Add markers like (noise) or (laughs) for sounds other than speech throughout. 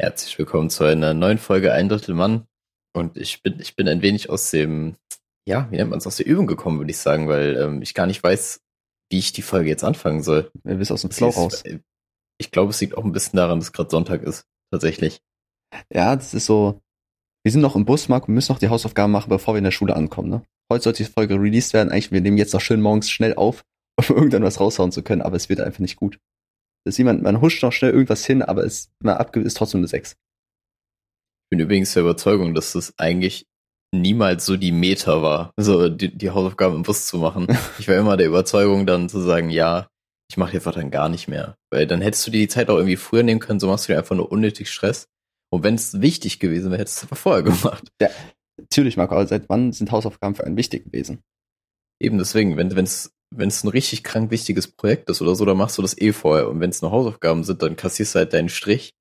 Herzlich willkommen zu einer neuen Folge Ein Drittel Mann. Und ich bin, ich bin ein wenig aus dem, ja, wie nennt man es, aus der Übung gekommen, würde ich sagen, weil ähm, ich gar nicht weiß, wie ich die Folge jetzt anfangen soll. Wir bist aus dem Flow raus. Äh, ich glaube, es liegt auch ein bisschen daran, dass gerade Sonntag ist, tatsächlich. Ja, das ist so. Wir sind noch im Bus, Marco, wir müssen noch die Hausaufgaben machen, bevor wir in der Schule ankommen, ne? Heute sollte die Folge released werden. Eigentlich, wir nehmen jetzt noch schön morgens schnell auf, (laughs) um irgendwann was raushauen zu können, aber es wird einfach nicht gut. Ist jemand, man huscht noch schnell irgendwas hin, aber es mal abge ist trotzdem eine 6. Ich bin übrigens der Überzeugung, dass das eigentlich niemals so die Meta war, so die, die Hausaufgaben im Bus zu machen. (laughs) Ich war immer der Überzeugung, dann zu sagen, ja, ich mache einfach dann gar nicht mehr. Weil dann hättest du dir die Zeit auch irgendwie früher nehmen können, so machst du dir einfach nur unnötig Stress. Und wenn es wichtig gewesen wäre, hättest du es einfach vorher gemacht. Ja, natürlich, Marco, aber seit wann sind Hausaufgaben für einen wichtig gewesen? Eben deswegen, wenn es wenn es ein richtig krank wichtiges Projekt ist oder so, dann machst du das eh vorher. Und wenn es nur Hausaufgaben sind, dann kassierst du halt deinen Strich.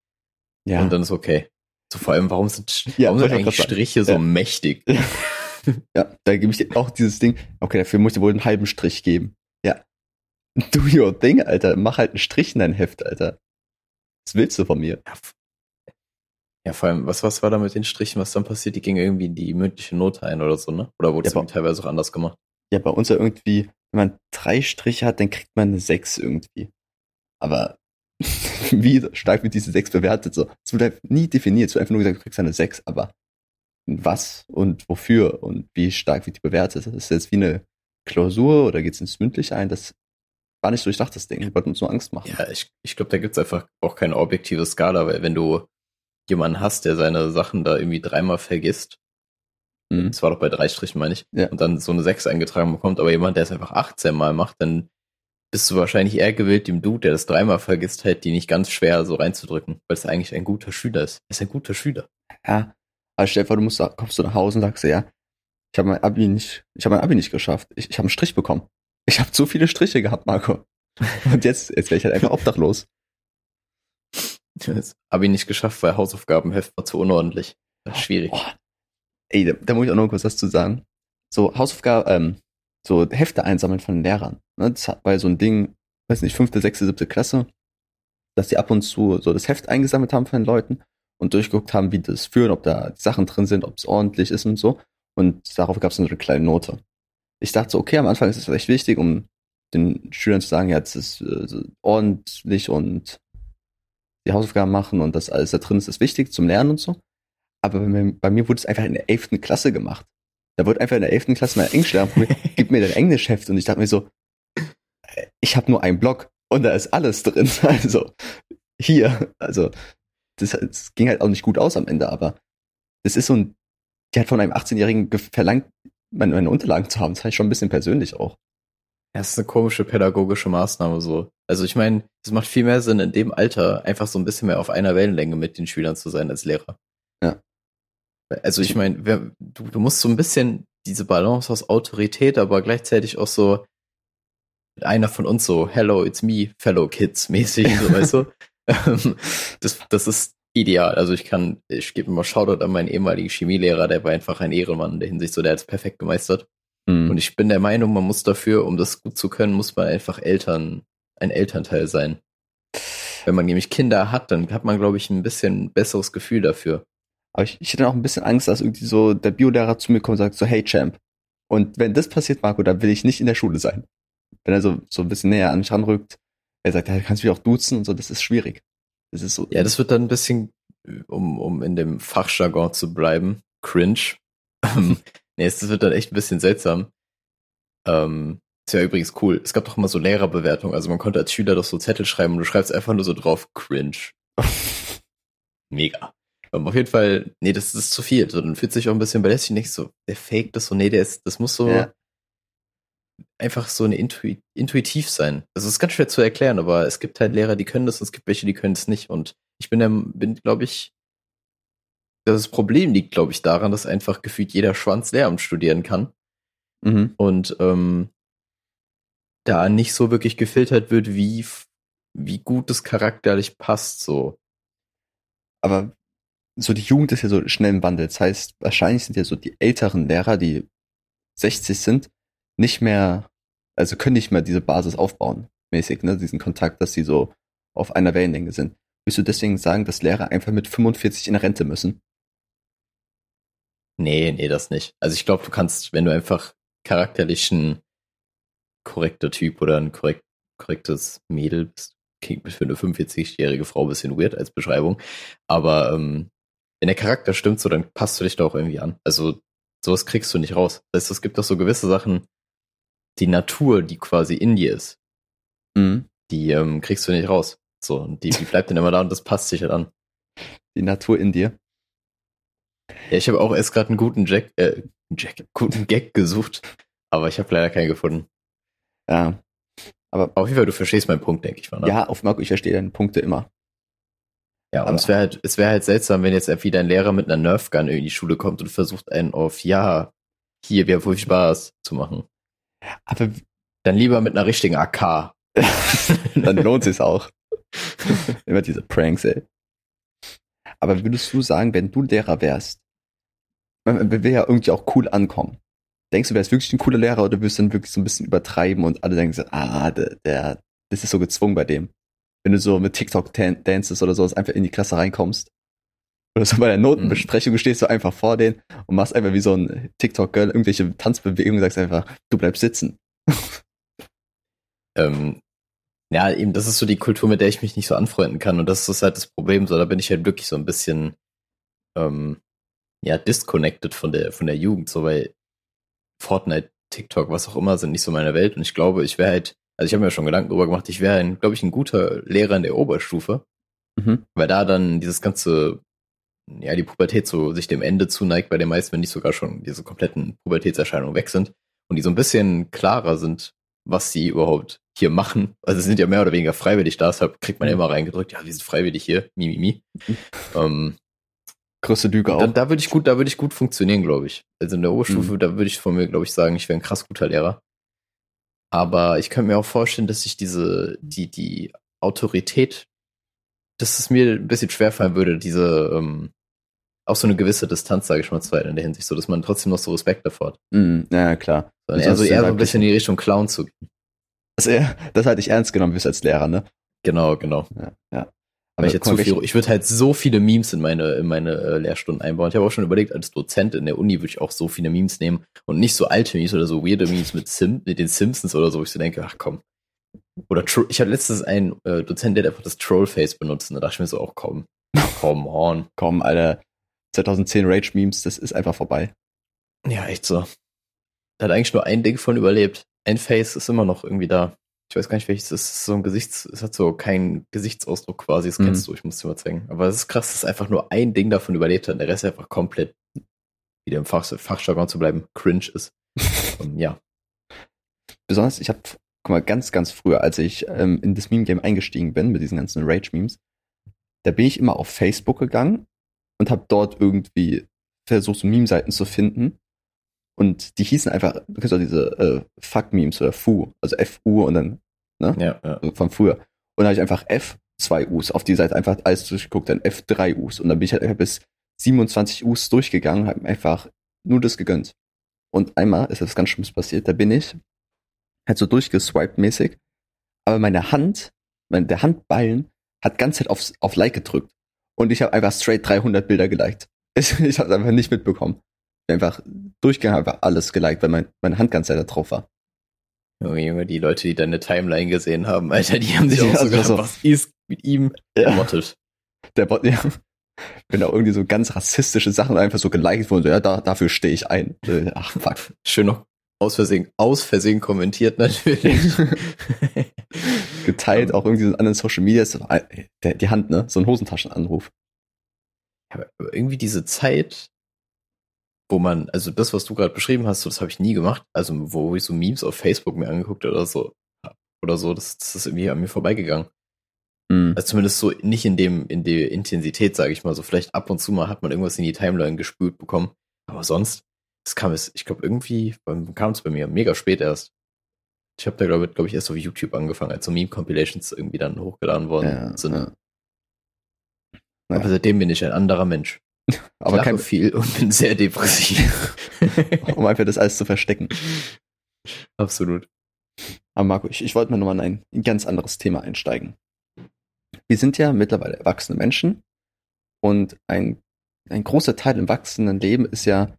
Ja. Und dann ist okay. So vor allem, warum sind, ja, warum sind eigentlich Striche ja. so mächtig? (laughs) ja, da gebe ich dir auch dieses Ding. Okay, dafür muss ich wohl einen halben Strich geben. Ja. Do your thing, Alter. Mach halt einen Strich in dein Heft, Alter. Was willst du von mir? Ja, ja, vor allem, was, was war da mit den Strichen, was dann passiert? Die gingen irgendwie in die mündliche Note ein oder so, ne? Oder wurde es ja, teilweise auch anders gemacht? Ja, bei uns ja irgendwie, wenn man drei Striche hat, dann kriegt man eine sechs irgendwie. Aber (laughs) wie stark wird diese sechs bewertet? So, es wird halt nie definiert. Es wird einfach nur gesagt, du kriegst eine sechs, aber was und wofür und wie stark wird die bewertet? Das ist jetzt wie eine Klausur oder geht es ins Mündliche ein? Das war nicht so durchdacht, das Ding. Ich wollte uns nur Angst machen. Ja, ich, ich glaube, da gibt's einfach auch keine objektive Skala, weil wenn du jemanden hast, der seine Sachen da irgendwie dreimal vergisst, mhm. das war doch bei drei Strichen, meine ich, ja. und dann so eine 6 eingetragen bekommt, aber jemand, der es einfach 18 Mal macht, dann bist du wahrscheinlich eher gewillt, dem Dude, der das dreimal vergisst, halt die nicht ganz schwer so reinzudrücken, weil es eigentlich ein guter Schüler ist. Er ist ein guter Schüler. Ja, aber stell dir vor, du musst, kommst du nach Hause und sagst, ja, ich habe mein Abi nicht, ich habe mein Abi nicht geschafft. Ich, ich habe einen Strich bekommen. Ich habe zu viele Striche gehabt, Marco. (laughs) Und jetzt, jetzt wäre ich halt einfach obdachlos. Das habe ich nicht geschafft, weil Hausaufgabenheft war zu unordentlich. Schwierig. Oh. Ey, da, da, muss ich auch noch kurz was zu sagen. So Hausaufgaben, ähm, so Hefte einsammeln von den Lehrern. Ne? Das war so ein Ding, weiß nicht, fünfte, sechste, siebte Klasse, dass die ab und zu so das Heft eingesammelt haben von den Leuten und durchgeguckt haben, wie das führen, ob da Sachen drin sind, ob es ordentlich ist und so. Und darauf gab es so eine kleine Note. Ich dachte so, okay, am Anfang ist es vielleicht wichtig, um den Schülern zu sagen, ja, es ist äh, ordentlich und die Hausaufgaben machen und das alles da drin ist, ist wichtig zum Lernen und so. Aber bei mir, bei mir wurde es einfach in der elften Klasse gemacht. Da wurde einfach in der elften Klasse mein Englischlehrer (laughs) gib mir dein Englischheft und ich dachte mir so, ich habe nur einen Block und da ist alles drin. (laughs) Also hier, also das, das ging halt auch nicht gut aus am Ende, aber das ist so ein, die hat von einem 18-Jährigen verlangt, meine, meine Unterlagen zu haben. Das heißt schon ein bisschen persönlich auch. Ja, das ist eine komische pädagogische Maßnahme so. Also ich meine, es macht viel mehr Sinn, in dem Alter einfach so ein bisschen mehr auf einer Wellenlänge mit den Schülern zu sein als Lehrer. Also ich meine, du, du musst so ein bisschen diese Balance aus Autorität, aber gleichzeitig auch so einer von uns so, hello, it's me, fellow kids mäßig, so, weißt du? (laughs) Ähm, das, das ist ideal. Also ich kann, ich gebe immer Shoutout an meinen ehemaligen Chemielehrer, der war einfach ein Ehrenmann in der Hinsicht, so der hat es perfekt gemeistert. Mhm. Und ich bin der Meinung, man muss dafür, um das gut zu können, muss man einfach Eltern, ein Elternteil sein. Wenn man nämlich Kinder hat, dann hat man, glaube ich, ein bisschen besseres Gefühl dafür. Aber ich, ich hätte auch ein bisschen Angst, dass irgendwie so der Biolehrer zu mir kommt und sagt so, hey Champ. Und wenn das passiert, Marco, dann will ich nicht in der Schule sein. Wenn er so, so ein bisschen näher an mich ranrückt, er sagt, ja, kannst du mich auch duzen und so, das ist schwierig. Das ist so. Ja, das wird dann ein bisschen, um, um in dem Fachjargon zu bleiben, cringe. (laughs) (laughs) Nee, das wird dann echt ein bisschen seltsam. Ähm, ist ja übrigens cool. Es gab doch immer so Lehrerbewertungen. Also man konnte als Schüler doch so Zettel schreiben und du schreibst einfach nur so drauf, cringe. (laughs) Mega. Aber auf jeden Fall, nee, das ist zu viel. So, dann fühlt sich auch ein bisschen belästigt nicht so, der fake das so, nee, der ist, das muss so ja. einfach so eine Intu intuitiv sein. Also es ist ganz schwer zu erklären, aber es gibt halt Lehrer, die können das und es gibt welche, die können es nicht. Und ich bin, der, bin, glaube ich, das Problem liegt, glaube ich, daran, dass einfach gefühlt jeder Schwanz Lehramt studieren kann. Mhm. Und ähm, da nicht so wirklich gefiltert wird, wie, wie gut das charakterlich passt, so. Aber so die Jugend ist ja so schnell im Wandel. Das heißt, wahrscheinlich sind ja so die älteren Lehrer, die 60 sind, nicht mehr, also können nicht mehr diese Basis aufbauen, mäßig, ne, diesen Kontakt, dass sie so auf einer Wellenlänge sind. Willst du deswegen sagen, dass Lehrer einfach mit 45 in Rente müssen? Nee, nee, das nicht. Also ich glaube, du kannst, wenn du einfach charakterlich ein korrekter Typ oder ein korrekt, korrektes Mädel bist, klingt für eine 45-jährige Frau ein bisschen weird als Beschreibung, aber ähm, wenn der Charakter stimmt so, dann passt du dich da auch irgendwie an. Also sowas kriegst du nicht raus. Das heißt, es gibt doch so gewisse Sachen, die Natur, die quasi in dir ist, Mhm. die ähm, kriegst du nicht raus. So, und die, die bleibt dann immer da und das passt sich halt an. Die Natur in dir. Ja, ich habe auch erst gerade einen guten Jack, äh, Jack, guten Gag gesucht, aber ich habe leider keinen gefunden. Ja. Aber Auf jeden Fall, du verstehst meinen Punkt, denke ich mal. Ne? ja, auf Marco, ich verstehe deine Punkte immer. Ja, und Aber- es wäre halt, es wäre halt seltsam, wenn jetzt irgendwie dein Lehrer mit einer Nerfgun in die Schule kommt und versucht einen auf, ja, hier, wir haben viel Spaß zu machen. Aber Dann lieber mit einer richtigen AK. (laughs) dann lohnt sich's auch. (laughs) Immer diese Pranks, ey. Aber würdest du sagen, wenn du Lehrer wärst, man will ja irgendwie auch cool ankommen. Denkst du, wärst wirklich ein cooler Lehrer oder würdest du dann wirklich so ein bisschen übertreiben und alle denken so, ah, der, der das ist so gezwungen bei dem. Wenn du so mit TikTok-Dances oder sowas einfach in die Klasse reinkommst. Oder so bei der Notenbesprechung stehst du einfach vor denen und machst einfach wie so ein TikTok-Girl irgendwelche Tanzbewegungen und sagst einfach, du bleibst sitzen. (laughs) Ähm, ja, eben, das ist so die Kultur, mit der ich mich nicht so anfreunden kann. Und das ist halt das Problem. So, da bin ich halt wirklich so ein bisschen, ähm, ja, disconnected von der, von der Jugend. So, weil Fortnite, TikTok, was auch immer, sind nicht so meine Welt. Und ich glaube, ich wäre halt, also ich habe mir schon Gedanken darüber gemacht, ich wäre, glaube ich, ein guter Lehrer in der Oberstufe. Mhm. weil da dann dieses ganze, ja, die Pubertät so sich dem Ende zuneigt, bei den meisten, wenn nicht sogar schon diese kompletten Pubertätserscheinungen weg sind und die so ein bisschen klarer sind, was sie überhaupt hier machen. Also sie sind ja mehr oder weniger freiwillig da, deshalb kriegt man ja immer reingedrückt, ja, wir sind freiwillig hier, mi, mi, mi. ähm, Größte Lüge auch. da, da würde ich gut, da würde ich gut funktionieren, glaube ich. Also in der Oberstufe, da würde ich von mir, glaube ich, sagen, ich wäre ein krass guter Lehrer. Aber ich könnte mir auch vorstellen, dass ich diese, die, die Autorität, dass es mir ein bisschen schwerfallen würde, diese, ähm, auch so eine gewisse Distanz, sage ich mal, zu halten in der Hinsicht, so dass man trotzdem noch so Respekt davor hat. Mhm, ja, klar. Sondern Also eher so, ein bisschen in die Richtung Clown zu gehen. Das, das hatte ich ernst genommen wirst als Lehrer, ne? Genau, genau. Ja, ja. Aber ich, jetzt zu viel, ich würde halt so viele Memes in meine, in meine äh, Lehrstunden einbauen. Ich habe auch schon überlegt, als Dozent in der Uni würde ich auch so viele Memes nehmen und nicht so alte Memes oder so weirde Memes mit, Sim, mit den Simpsons oder so, wo ich so denke, ach komm. Oder Tro ich hatte letztens einen äh, Dozent, der hat einfach das Trollface benutzt und da dachte ich mir so, auch komm, (laughs) come on. Komm, Alter, 2010 Rage-Memes, das ist einfach vorbei. Ja, echt so. Da hat eigentlich nur ein Ding von überlebt. Ein Face ist immer noch irgendwie da. Ich weiß gar nicht, welches das ist. So ein Gesichts, es hat so keinen Gesichtsausdruck quasi, das Mhm. kennst du, ich muss dir mal zeigen. Aber es ist krass, dass einfach nur ein Ding davon überlebt hat und der Rest einfach komplett, wieder im Fach, Fachjargon zu bleiben, cringe ist. (laughs) um, ja. Besonders, ich habe, guck mal, ganz, ganz früher, als ich ähm, in das Meme-Game eingestiegen bin, mit diesen ganzen Rage-Memes, da bin ich immer auf Facebook gegangen und habe dort irgendwie versucht, so Meme-Seiten zu finden. Und die hießen einfach, du kennst auch diese äh, Fuck-Memes oder Fu, also F-U und dann Ja, ja. also von früher. Und dann habe ich einfach F2 Us auf die Seite einfach alles durchgeguckt, dann F3 Us. Und dann bin ich halt einfach bis 27 Us durchgegangen, habe mir einfach nur das gegönnt. Und einmal ist das ganz Schlimmes passiert, da bin ich halt so durchgeswiped mäßig, aber meine Hand, mein, der Handballen hat ganz Zeit auf, auf Like gedrückt. Und ich habe einfach straight 300 Bilder geliked. (laughs) Ich, ich habe es einfach nicht mitbekommen. Einfach durchgegangen, einfach alles geliked, weil mein, meine Hand ganz da drauf war. Junge, Junge, die Leute, die deine Timeline gesehen haben, Alter, die haben sich Ja, auch so gedacht, was ist mit ihm ermottet. Der Bot, (laughs) ja. Wenn da irgendwie so ganz rassistische Sachen einfach so geliked wurden, so, ja, da, dafür stehe ich ein. Ach, fuck. (laughs) Schön noch aus Versehen, aus Versehen kommentiert natürlich. (laughs) Geteilt, auch irgendwie so in anderen Social Media, äh, die Hand, ne? So ein Hosentaschenanruf. Aber irgendwie diese Zeit, wo man, also das, was du gerade beschrieben hast, so, das habe ich nie gemacht. Also, wo ich so Memes auf Facebook mir angeguckt oder so, oder so, das, das ist irgendwie an mir vorbeigegangen. Mhm. Also zumindest so nicht in dem, in der Intensität, sage ich mal. So vielleicht ab und zu mal hat man irgendwas in die Timeline gespült bekommen. Aber sonst, das kam es, ich glaube, irgendwie kam es bei mir mega spät erst. Ich habe da, glaube glaub ich, erst auf YouTube angefangen, als so Meme-Compilations irgendwie dann hochgeladen worden Ja, sind. ja. Aber seitdem bin ich ein anderer Mensch. Aber kein, viel und bin sehr depressiv. (laughs) um einfach das alles zu verstecken. Absolut. Aber Marco, ich, ich wollte mal nochmal in ein ganz anderes Thema einsteigen. wir sind ja mittlerweile erwachsene Menschen und ein, ein großer Teil im wachsenden Leben ist ja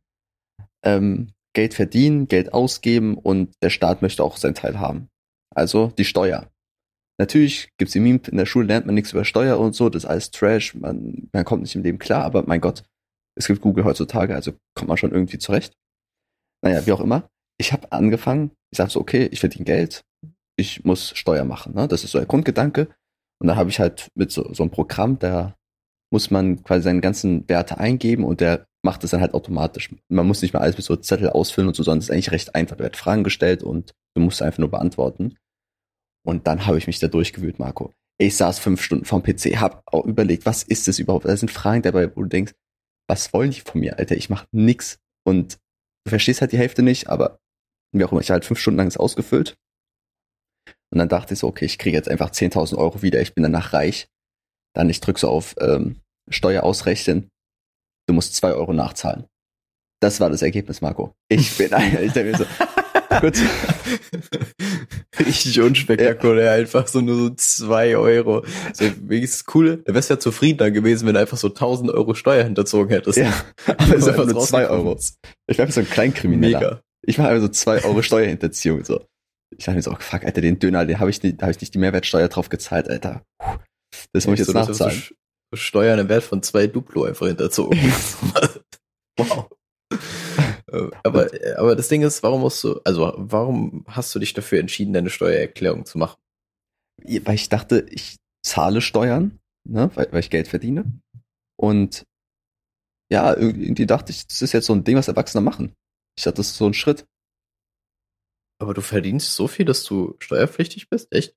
ähm, Geld verdienen, Geld ausgeben und der Staat möchte auch seinen Teil haben. Also die Steuer. Natürlich gibt's im in der Schule lernt man nichts über Steuer und so, das ist alles Trash, man, man kommt nicht im Leben klar, aber mein Gott, es gibt Google heutzutage, also kommt man schon irgendwie zurecht. Naja, wie auch immer. Ich habe angefangen, ich sage so, okay, ich verdiene Geld, ich muss Steuer machen. Ne? Das ist so der Grundgedanke. Und dann habe ich halt mit so, so einem Programm, da muss man quasi seine ganzen Werte eingeben und der macht es dann halt automatisch. Man muss nicht mehr alles mit so Zettel ausfüllen und so, sondern es ist eigentlich recht einfach. Da wird Fragen gestellt und du musst einfach nur beantworten. Und dann habe ich mich da durchgewühlt, Marco. Ich saß fünf Stunden vorm PC, hab auch überlegt, was ist das überhaupt? Da sind Fragen dabei, wo du denkst, was wollen die von mir, Alter? Ich mach nix. Und du verstehst halt die Hälfte nicht, aber wie auch immer, ich habe halt fünf Stunden lang das ausgefüllt. Und dann dachte ich so, okay, ich kriege jetzt einfach 10.000 Euro wieder, ich bin danach reich. Dann ich drück so auf ähm, Steuer ausrechnen, du musst zwei Euro nachzahlen. Das war das Ergebnis, Marco. Ich bin ich denke mir so, (laughs) Gut. (laughs) Richtig unspektakulär, ja. einfach so nur so zwei Euro. So, wenigstens cool. Da wärst ja zufriedener gewesen, wenn du einfach so 1000 Euro Steuer hinterzogen hättest. Ja, (laughs) aber es ist einfach nur zwei Euro. Ich war so ein Kleinkrimineller. Mega. Ich war einfach so zwei Euro Steuerhinterziehung, so. Ich dachte mir so, oh, fuck, Alter, den Döner, den habe ich nicht, da habe ich nicht die Mehrwertsteuer drauf gezahlt, Alter. Das muss ich jetzt so, nachzahlen. So Steuern im Wert von zwei Duplo einfach hinterzogen. (laughs) wow. Äh, aber, äh, aber das Ding ist, warum musst du, also warum hast du dich dafür entschieden, deine Steuererklärung zu machen? Weil ich dachte, ich zahle Steuern, ne, weil, weil ich Geld verdiene. Und ja, irgendwie dachte ich, das ist jetzt so ein Ding, was Erwachsene machen. Ich dachte, das ist so ein Schritt. Aber du verdienst so viel, dass du steuerpflichtig bist? Echt?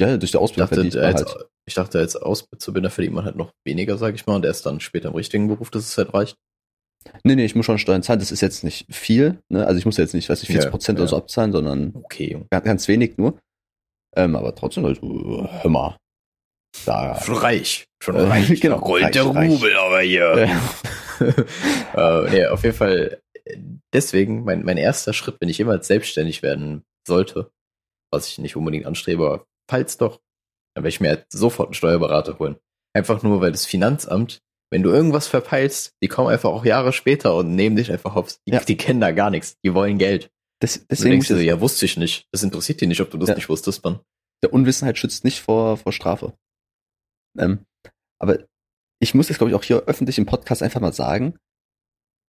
Ja, durch die Ausbildung ich dachte, als, halt. Ich dachte, als Auszubildender verdient man halt noch weniger, sag ich mal, und erst dann später im richtigen Beruf, dass es halt reicht. Nee, nee, ich muss schon Steuern zahlen. Das ist jetzt nicht viel. Ne? Also ich muss jetzt nicht, weiß ich, 40 Prozent ja, oder so abzahlen, sondern okay. ganz wenig nur. Ähm, aber trotzdem, also, hör mal. Da, schon reich. Schon reich. (laughs) genau. Rollt reich, der Rubel aber hier. Ja. (laughs) äh, nee, auf jeden Fall. Deswegen, mein, mein erster Schritt, wenn ich jemals selbstständig werden sollte, was ich nicht unbedingt anstrebe, falls doch, dann werde ich mir halt sofort einen Steuerberater holen. Einfach nur, weil das Finanzamt wenn du irgendwas verpeilst, die kommen einfach auch Jahre später und nehmen dich einfach hops. Die, ja. die kennen da gar nichts. Die wollen Geld. Das, deswegen denkst du, ja, wusste ich nicht. Das interessiert dich nicht, ob du das ja. nicht wusstest, Mann. Der Unwissenheit schützt nicht vor, vor Strafe. Ähm, aber ich muss jetzt, glaube ich, auch hier öffentlich im Podcast einfach mal sagen,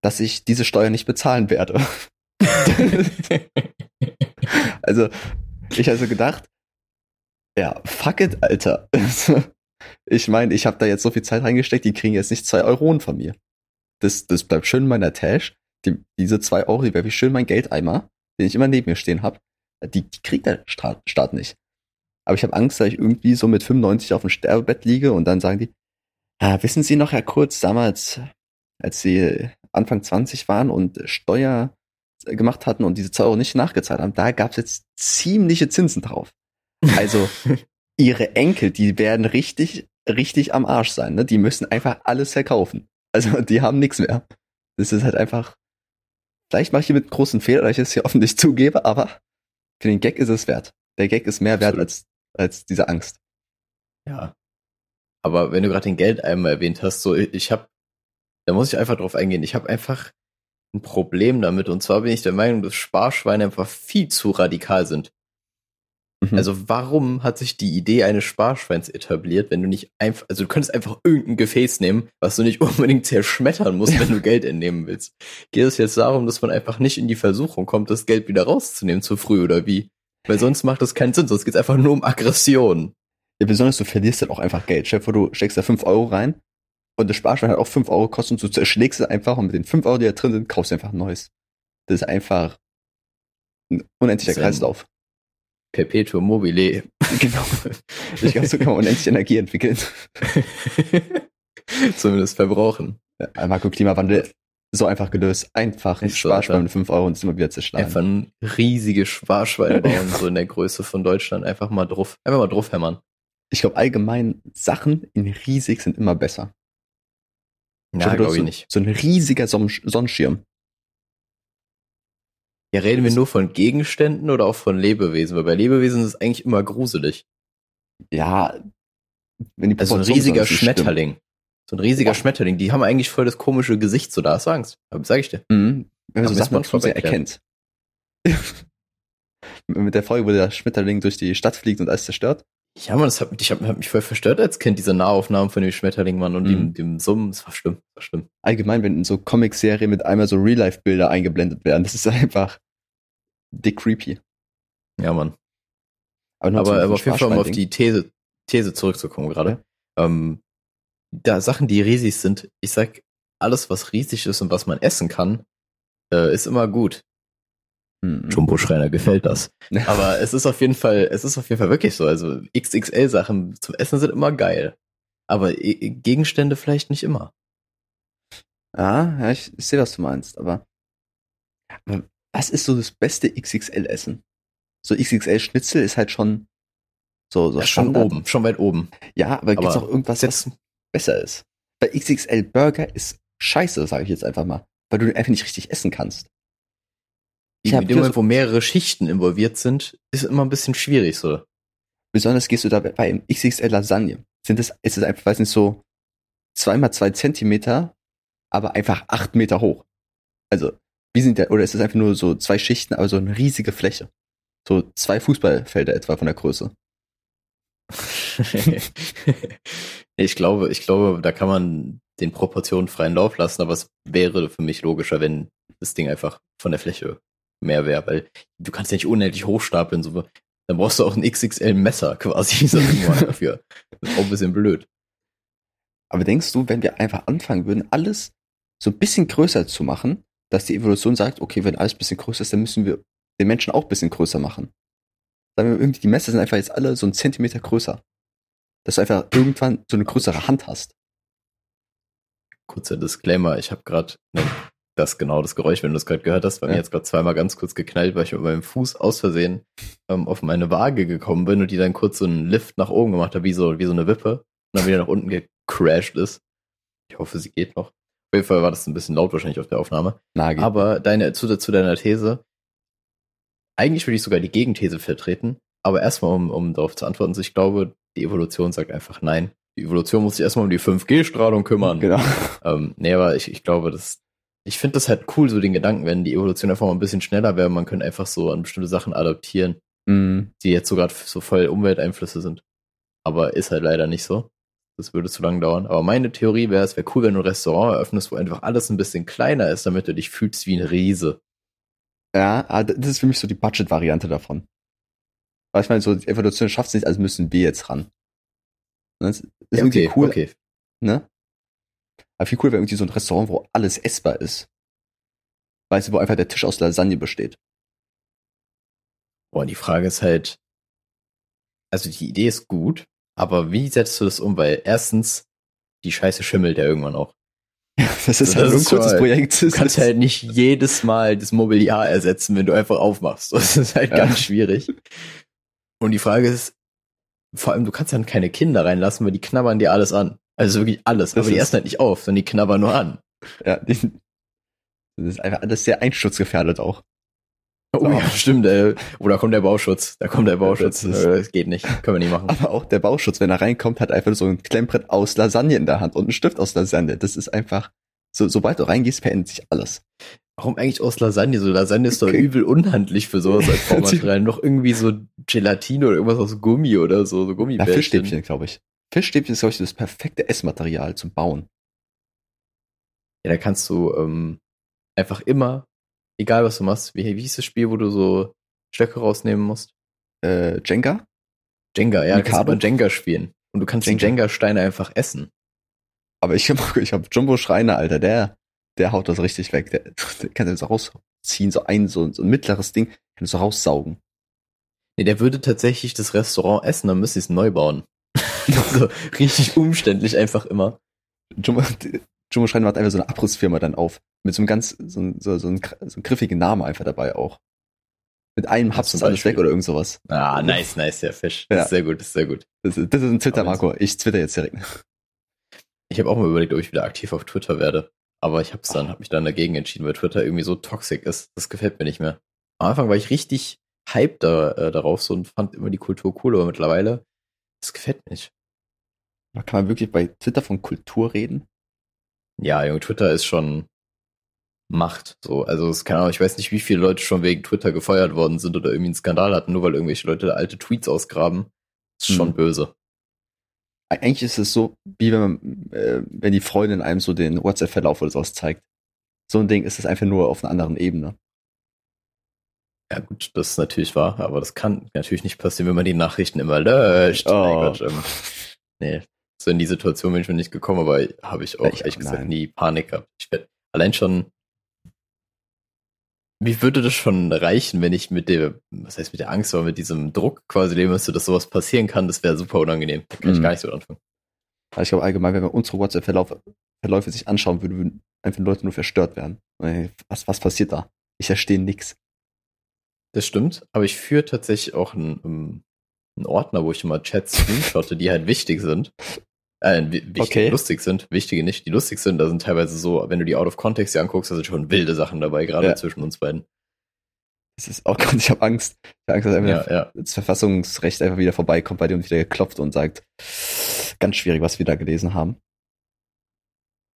dass ich diese Steuer nicht bezahlen werde. (laughs) (laughs) also, ich also gedacht, ja, fuck it, Alter. (laughs) Ich meine, ich habe da jetzt so viel Zeit reingesteckt, die kriegen jetzt nicht zwei Euronen von mir. Das, das bleibt schön in meiner Tasche. Die, diese zwei Euro, die werfe ich schön in meinen Geldeimer, den ich immer neben mir stehen habe. Die, die kriegt der Staat, Staat nicht. Aber ich habe Angst, dass ich irgendwie so mit 95 auf dem Sterbebett liege und dann sagen die, ah, wissen Sie noch, Herr Kurz, damals, als Sie Anfang 20 waren und Steuer gemacht hatten und diese zwei Euro nicht nachgezahlt haben, da gab es jetzt ziemliche Zinsen drauf. Also (laughs) ihre Enkel, die werden richtig, richtig am Arsch sein. Ne? Die müssen einfach alles verkaufen. Also (laughs) die haben nichts mehr. Das ist halt einfach. Vielleicht mache ich hier mit großen Fehler, dass ich es hier offentlich zugebe, aber für den Gag ist es wert. Der Gag ist mehr Absolut. wert als, als diese Angst. Ja. Aber wenn du gerade den Geldeimer erwähnt hast, so ich habe, da muss ich einfach drauf eingehen. Ich habe einfach ein Problem damit. Und zwar bin ich der Meinung, dass Sparschweine einfach viel zu radikal sind. Mhm. Also warum hat sich die Idee eines Sparschweins etabliert, wenn du nicht einfach, also du könntest einfach irgendein Gefäß nehmen, was du nicht (laughs) unbedingt zerschmettern musst, wenn du Geld entnehmen willst. Geht es jetzt darum, dass man einfach nicht in die Versuchung kommt, das Geld wieder rauszunehmen zu früh oder wie? Weil sonst macht das keinen Sinn, sonst geht es einfach nur um Aggression. Ja, besonders du verlierst dann auch einfach Geld. Stell dir vor, du steckst da fünf Euro rein und das Sparschwein hat auch fünf Euro kostet und du zerschlägst es einfach und mit den fünf Euro, die da drin sind, kaufst du einfach ein neues. Das ist einfach ein unendlicher Kreislauf. Perpetuum mobile. (laughs) Genau. Ich glaube, so kann man unendlich Energie entwickeln. (laughs) Zumindest verbrauchen. Ja, Marco, Klimawandel so einfach gelöst. Einfach ein Sparschwein mit 5 Euro und es immer wieder zerschlagen. Einfach ein riesiges Sparschwein (laughs) bauen, so in der Größe von Deutschland. Einfach mal drauf, einfach mal drauf hämmern. Ich glaube allgemein, Sachen in riesig sind immer besser. Ja, glaube ich nicht. So ein riesiger Sonnenschirm. Ja, reden wir nur von Gegenständen oder auch von Lebewesen? Weil bei Lebewesen ist es eigentlich immer gruselig. Ja, Wenn die Also ein riesiger. Schmetterling. So ein riesiger Boah. Schmetterling. Die haben eigentlich voll das komische Gesicht, so da hast du Angst. Aber Sag ich dir. Mhm. Wenn man so Sachen zu sehr erkennt. (laughs) Mit der Folge, wo der Schmetterling durch die Stadt fliegt und alles zerstört. Ja, man, das hat, mich- ich hab, hab mich voll verstört als Kind, diese Nahaufnahmen von dem Schmetterling, Mann, und dem, Mhm. dem Summen. Das war schlimm. Das war schlimm. Allgemein, wenn in so Comic-Serien mit einmal so Real-Life-Bilder eingeblendet werden, das ist einfach dick creepy. Ja, Mann. Aber, Aber, aber auf jeden Fall, um auf die These, These zurückzukommen gerade. Ähm, da Sachen, die riesig sind, ich sag, alles, was riesig ist und was man essen kann, äh, ist immer gut. Mhm. Jumbo Schreiner gefällt das. (laughs) Aber es ist auf jeden Fall, es ist auf jeden Fall wirklich so. Also XXL-Sachen zum Essen sind immer geil. Aber Gegenstände vielleicht nicht immer. Ja, ja, ich, ich sehe, was du meinst, aber, aber was ist so das beste XXL-Essen? So XXL-Schnitzel ist halt schon so, so Ja, schon oben, schon weit oben. Ja, aber, gibt's Aber auch irgendwas, was besser ist? Weil XXL-Burger ist scheiße, sage ich jetzt einfach mal, weil du den einfach nicht richtig essen kannst. Ich in dem Moment, wo mehrere Schichten involviert sind, ist immer ein bisschen schwierig so. Besonders gehst du da bei XXL Lasagne. Sind es, ist es einfach, weiß nicht, so zwei mal zwei Zentimeter, aber einfach acht Meter hoch. Also, wie sind der, oder ist es einfach nur so zwei Schichten, aber so eine riesige Fläche? So zwei Fußballfelder etwa von der Größe. (laughs) ich glaube, ich glaube, da kann man den Proportionen freien Lauf lassen, aber es wäre für mich logischer, wenn das Ding einfach von der Fläche mehr wäre, weil du kannst ja nicht unendlich hochstapeln, so, dann brauchst du auch ein XXL-Messer quasi (laughs) dafür. Das ist auch ein bisschen blöd. Aber denkst du, wenn wir einfach anfangen würden, alles so ein bisschen größer zu machen, dass die Evolution sagt, okay, wenn alles ein bisschen größer ist, dann müssen wir den Menschen auch ein bisschen größer machen. Sagen wir irgendwie, die Messer sind einfach jetzt alle so einen Zentimeter größer. Dass du einfach irgendwann so eine größere Hand hast. Kurzer Disclaimer, ich habe gerade das genau das Geräusch, wenn du das gerade gehört hast, bei Ja. mir jetzt gerade zweimal ganz kurz geknallt, weil ich mit meinem Fuß aus Versehen ähm, auf meine Waage gekommen bin und die dann kurz so einen Lift nach oben gemacht hat, wie so, wie so eine Wippe und dann wieder nach unten gecrashed ist. Ich hoffe, sie geht noch. Auf jeden Fall war das ein bisschen laut wahrscheinlich auf der Aufnahme. Nagel. Aber deine, zu, zu deiner These, eigentlich würde ich sogar die Gegenthese vertreten, aber erstmal, um, um darauf zu antworten, so ich glaube, die Evolution sagt einfach nein. Die Evolution muss sich erstmal um die 5G-Strahlung kümmern. genau. Ähm, nee, aber ich, ich glaube, das, ich finde das halt cool, so den Gedanken, wenn die Evolution einfach mal ein bisschen schneller wäre, man könnte einfach so an bestimmte Sachen adaptieren, Mm, die jetzt so gerade so voll Umwelteinflüsse sind. Aber ist halt leider nicht so. Das würde zu lange dauern. Aber meine Theorie wäre, es wäre cool, wenn du ein Restaurant eröffnest, wo einfach alles ein bisschen kleiner ist, damit du dich fühlst wie ein Riese. Ja, ah, das ist für mich so die Budget-Variante davon. Weil ich meine, so die Evolution schafft es nicht, also müssen wir jetzt ran. Das ist Ja, irgendwie cool, okay. ne? Aber viel cool wäre irgendwie so ein Restaurant, wo alles essbar ist. Weißt du, wo einfach der Tisch aus Lasagne besteht. Boah, die Frage ist halt, also die Idee ist gut, aber wie setzt du das um? Weil erstens, die Scheiße schimmelt ja irgendwann auch. (laughs) Das ist Das halt so ein kurzes schon- Projekt. Du kannst halt nicht jedes Mal das Mobiliar ersetzen, wenn du einfach aufmachst. (laughs) Das ist halt Ja. ganz schwierig. Und die Frage ist, vor allem, du kannst dann keine Kinder reinlassen, weil die knabbern dir alles an. Also wirklich alles. Das aber die ist- essen halt nicht auf, sondern die knabbern nur an. ja, die, das ist einfach alles sehr einsturzgefährdet auch. Oh ja, stimmt. Äh, oder kommt der Bauschutz? Da kommt der Bauschutz. Das Äh, Das geht nicht. Können wir nicht machen. Aber auch der Bauschutz, wenn er reinkommt, hat einfach so ein Klemmbrett aus Lasagne in der Hand und einen Stift aus Lasagne. Das ist einfach, so, sobald du reingehst, verändert sich alles. Warum eigentlich aus Lasagne? So Lasagne ist doch Okay. übel unhandlich für sowas als (laughs) Baumaterial. Noch irgendwie so Gelatine oder irgendwas aus Gummi oder so, so Ja, Gummibärchen. Fischstäbchen, glaube ich. Fischstäbchen ist, glaube ich, das perfekte Essmaterial zum Bauen. Ja, da kannst du ähm, einfach immer, egal was du machst, wie, wie hieß das Spiel, wo du so Stöcke rausnehmen musst? Äh, Jenga? Jenga, ja, du kannst Mikado? immer Jenga spielen. Und du kannst Jenga. die Jenga-Steine einfach essen. Aber ich habe ich hab Jumbo Schreiner, Alter, der, der haut das richtig weg. Der, (laughs) der kann das so rausziehen, so ein, so, so ein mittleres Ding, kann das so raussaugen. Nee, der würde tatsächlich das Restaurant essen, dann müsste sie es neu bauen. (laughs) so richtig umständlich einfach immer. Jumbo, Jumbo Schreiner macht einfach so eine Abrissfirma dann auf. Mit so einem ganz, so, ein- so, so, ein, so einem griffigen Namen einfach dabei auch. Mit einem Haps ist alles weg oder irgend sowas. Ah, nice, nice, der Fisch. Das Ja. ist sehr gut, das ist sehr gut. Das ist, das ist ein Twitter, Aber Marco. Ich twitter jetzt direkt. Ich habe auch mal überlegt, ob ich wieder aktiv auf Twitter werde. Aber ich hab's dann, hab mich dann dagegen entschieden, weil Twitter irgendwie so toxisch ist. Das gefällt mir nicht mehr. Am Anfang war ich richtig hyped da, äh, darauf so und fand immer die Kultur cool, aber mittlerweile, das gefällt mir nicht. Kann man wirklich bei Twitter von Kultur reden? Ja, Junge, Twitter ist schon Macht. So, also es kann auch, ich weiß nicht, wie viele Leute schon wegen Twitter gefeuert worden sind oder irgendwie einen Skandal hatten, nur weil irgendwelche Leute alte Tweets ausgraben. ist schon Hm. böse. Eigentlich ist es so, wie wenn man, äh, wenn die Freundin einem so den WhatsApp-Verlauf oder sowas zeigt. So ein Ding ist es einfach nur auf einer anderen Ebene. Ja gut, das ist natürlich wahr, aber das kann natürlich nicht passieren, wenn man die Nachrichten immer löscht. Oh. Mein Gott, ähm, (laughs) nee, so in die Situation bin ich noch nicht gekommen, aber habe ich auch Ich ehrlich auch, gesagt nein. nie Panik gehabt. Ich werd, allein schon, wie würde das schon reichen, wenn ich mit der, was heißt mit der Angst, aber mit diesem Druck quasi leben müsste, dass sowas passieren kann, das wäre super unangenehm. Da kann ich Mhm. gar nicht so anfangen. Also ich glaube allgemein, wenn man unsere WhatsApp-Verläufe Verläufe sich anschauen würde, würden einfach Leute nur verstört werden. Was, was passiert da? Ich verstehe nix. Das stimmt, aber ich führe tatsächlich auch einen, einen Ordner, wo ich immer Chats screenshotte, die halt wichtig sind. Äh, wi- wichtig, Okay. lustig sind, wichtige nicht, die lustig sind, da sind teilweise so, wenn du die out of context hier anguckst, da sind schon wilde Sachen dabei, gerade Ja. zwischen uns beiden. Das ist auch ganz, ich habe Angst. Ich habe Angst, dass einfach Ja, ja. das Verfassungsrecht einfach wieder vorbeikommt bei dir und wieder geklopft und sagt, ganz schwierig, was wir da gelesen haben.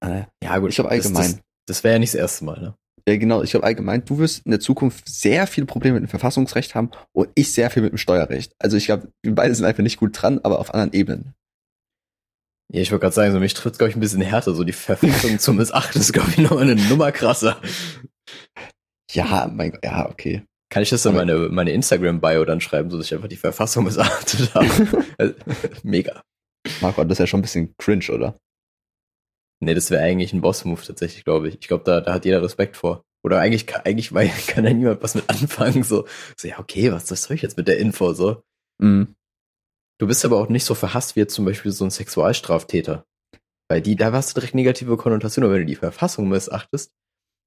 Äh, Ja, gut. Ich glaube das- allgemein. Das, das wäre ja nicht das erste Mal, ne? Ja, genau. Ich glaube allgemein, du wirst in der Zukunft sehr viele Probleme mit dem Verfassungsrecht haben und ich sehr viel mit dem Steuerrecht. Also ich glaube, wir beide sind einfach nicht gut dran, aber auf anderen Ebenen. Ja, ich wollte gerade sagen, so mich trifft, glaube ich, ein bisschen härter. So die Verpflichtung zum Missachten ist, glaube ich, nochmal eine Nummer krasser. Ja, mein Gott, ja, okay. Kann ich das in meine, meine Instagram-Bio dann schreiben, so dass ich einfach die Verfassung missachtet habe? Also, (laughs) Mega. Marco, das ist ja schon ein bisschen cringe, oder? Nee, das wäre eigentlich ein Boss-Move tatsächlich, glaube ich. Ich glaube, da, da hat jeder Respekt vor. Oder eigentlich, kann- eigentlich weil, kann da niemand was mit anfangen. So, so ja, okay, was, was soll ich jetzt mit der Info? So. Mhm. Du bist aber auch nicht so verhasst wie jetzt zum Beispiel so ein Sexualstraftäter. Weil die, da hast du direkt negative Konnotationen. Und wenn du die Verfassung missachtest,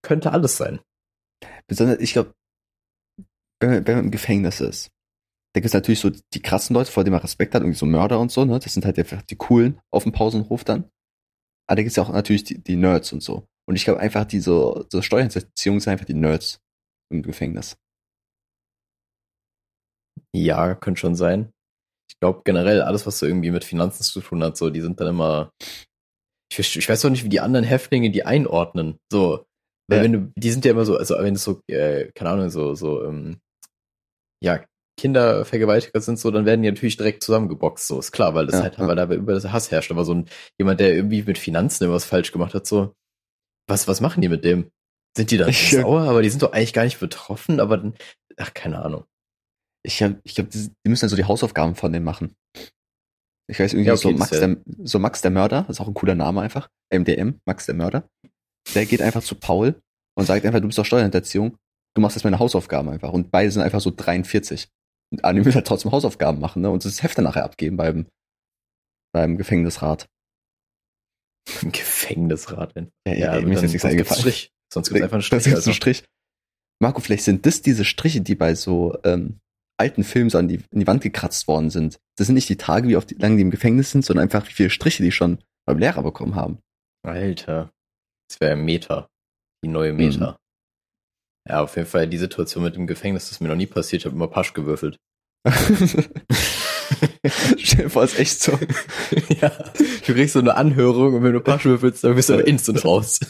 könnte alles sein. Besonders, ich glaube, wenn, man- wenn man im Gefängnis ist, da gibt es natürlich so die krassen Leute, vor denen man Respekt hat, irgendwie so Mörder und so, ne? Das sind halt einfach die coolen auf dem Pausenhof dann. Aber da gibt es ja auch natürlich die, die Nerds und so. Und ich glaube einfach, diese so Steuerhinterziehung sind einfach die Nerds im Gefängnis. Ja, könnte schon sein. Ich glaube generell alles, was so irgendwie mit Finanzen zu tun hat, so, die sind dann immer. Ich, ich weiß auch nicht, wie die anderen Häftlinge die einordnen. So, weil Ja. wenn du, die sind ja immer so, also wenn es so, äh, keine Ahnung, so, so, ähm, ja, Kindervergewaltiger sind so, dann werden die natürlich direkt zusammengeboxt, so ist klar, weil das Ja, halt, ja. weil da über das Hass herrscht. Aber so ein jemand, der irgendwie mit Finanzen irgendwas falsch gemacht hat, so, was, was machen die mit dem? Sind die dann Ich- (laughs) sauer, aber die sind doch eigentlich gar nicht betroffen, aber dann, ach, keine Ahnung. Ich glaube, ich glaub, die, müssen dann so die Hausaufgaben von dem machen. Ich weiß irgendwie Ja, okay, so, Max ja- der, so Max der Mörder, das ist auch ein cooler Name einfach. MDM, Max der Mörder. Der geht einfach zu Paul und sagt einfach, du bist doch Steuerhinterziehung, du machst jetzt meine Hausaufgaben einfach. Und beide sind einfach so 43. Und Arne will halt trotzdem Hausaufgaben machen, ne? Und das Heft dann nachher abgeben beim, beim Gefängnisrat. Im Gefängnisrat. wenn- Ja, Ja, ey, mir ist jetzt nichts sonst eingefallen. Strich. Sonst gibt's einfach einen Strich. jetzt Also. ein Strich. Marco, vielleicht sind das diese Striche, die bei so ähm, alten Filmen so an die, an die Wand gekratzt worden sind. Das sind nicht die Tage, wie oft die, lange die im Gefängnis sind, sondern einfach, wie viele Striche die schon beim Lehrer bekommen haben. Alter. Das wäre Meta. Die neue Meta. Ja, auf jeden Fall die Situation mit dem Gefängnis, das ist mir noch nie passiert. Ich habe immer Pasch gewürfelt. (laughs) Stell dir vor, ist echt so. (laughs) ja. Du kriegst so eine Anhörung und wenn du Pasch würfelst, dann bist du instant raus.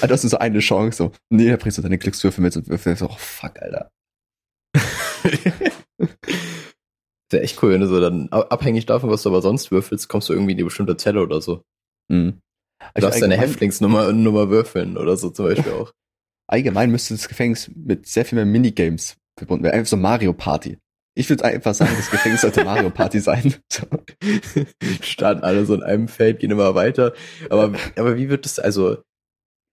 Ah, Du hast nur so eine Chance, so, nee, da bringst du deine Glückswürfel mit und würfelst so, oh fuck, Alter. (laughs) Wäre echt cool, wenn du so dann ab- abhängig davon, was du aber sonst würfelst, kommst du irgendwie in die bestimmte Zelle oder so. Mhm. Du Also darfst deine Häftlingsnummer Nummer würfeln oder so zum Beispiel auch. Allgemein müsste das Gefängnis mit sehr viel mehr Minigames verbunden werden. Einfach so Mario Party. Ich würde einfach sagen, das Gefängnis sollte (laughs) Mario Party sein. So. starten alle so in einem Feld, gehen immer weiter. Aber, aber wie wird das, also,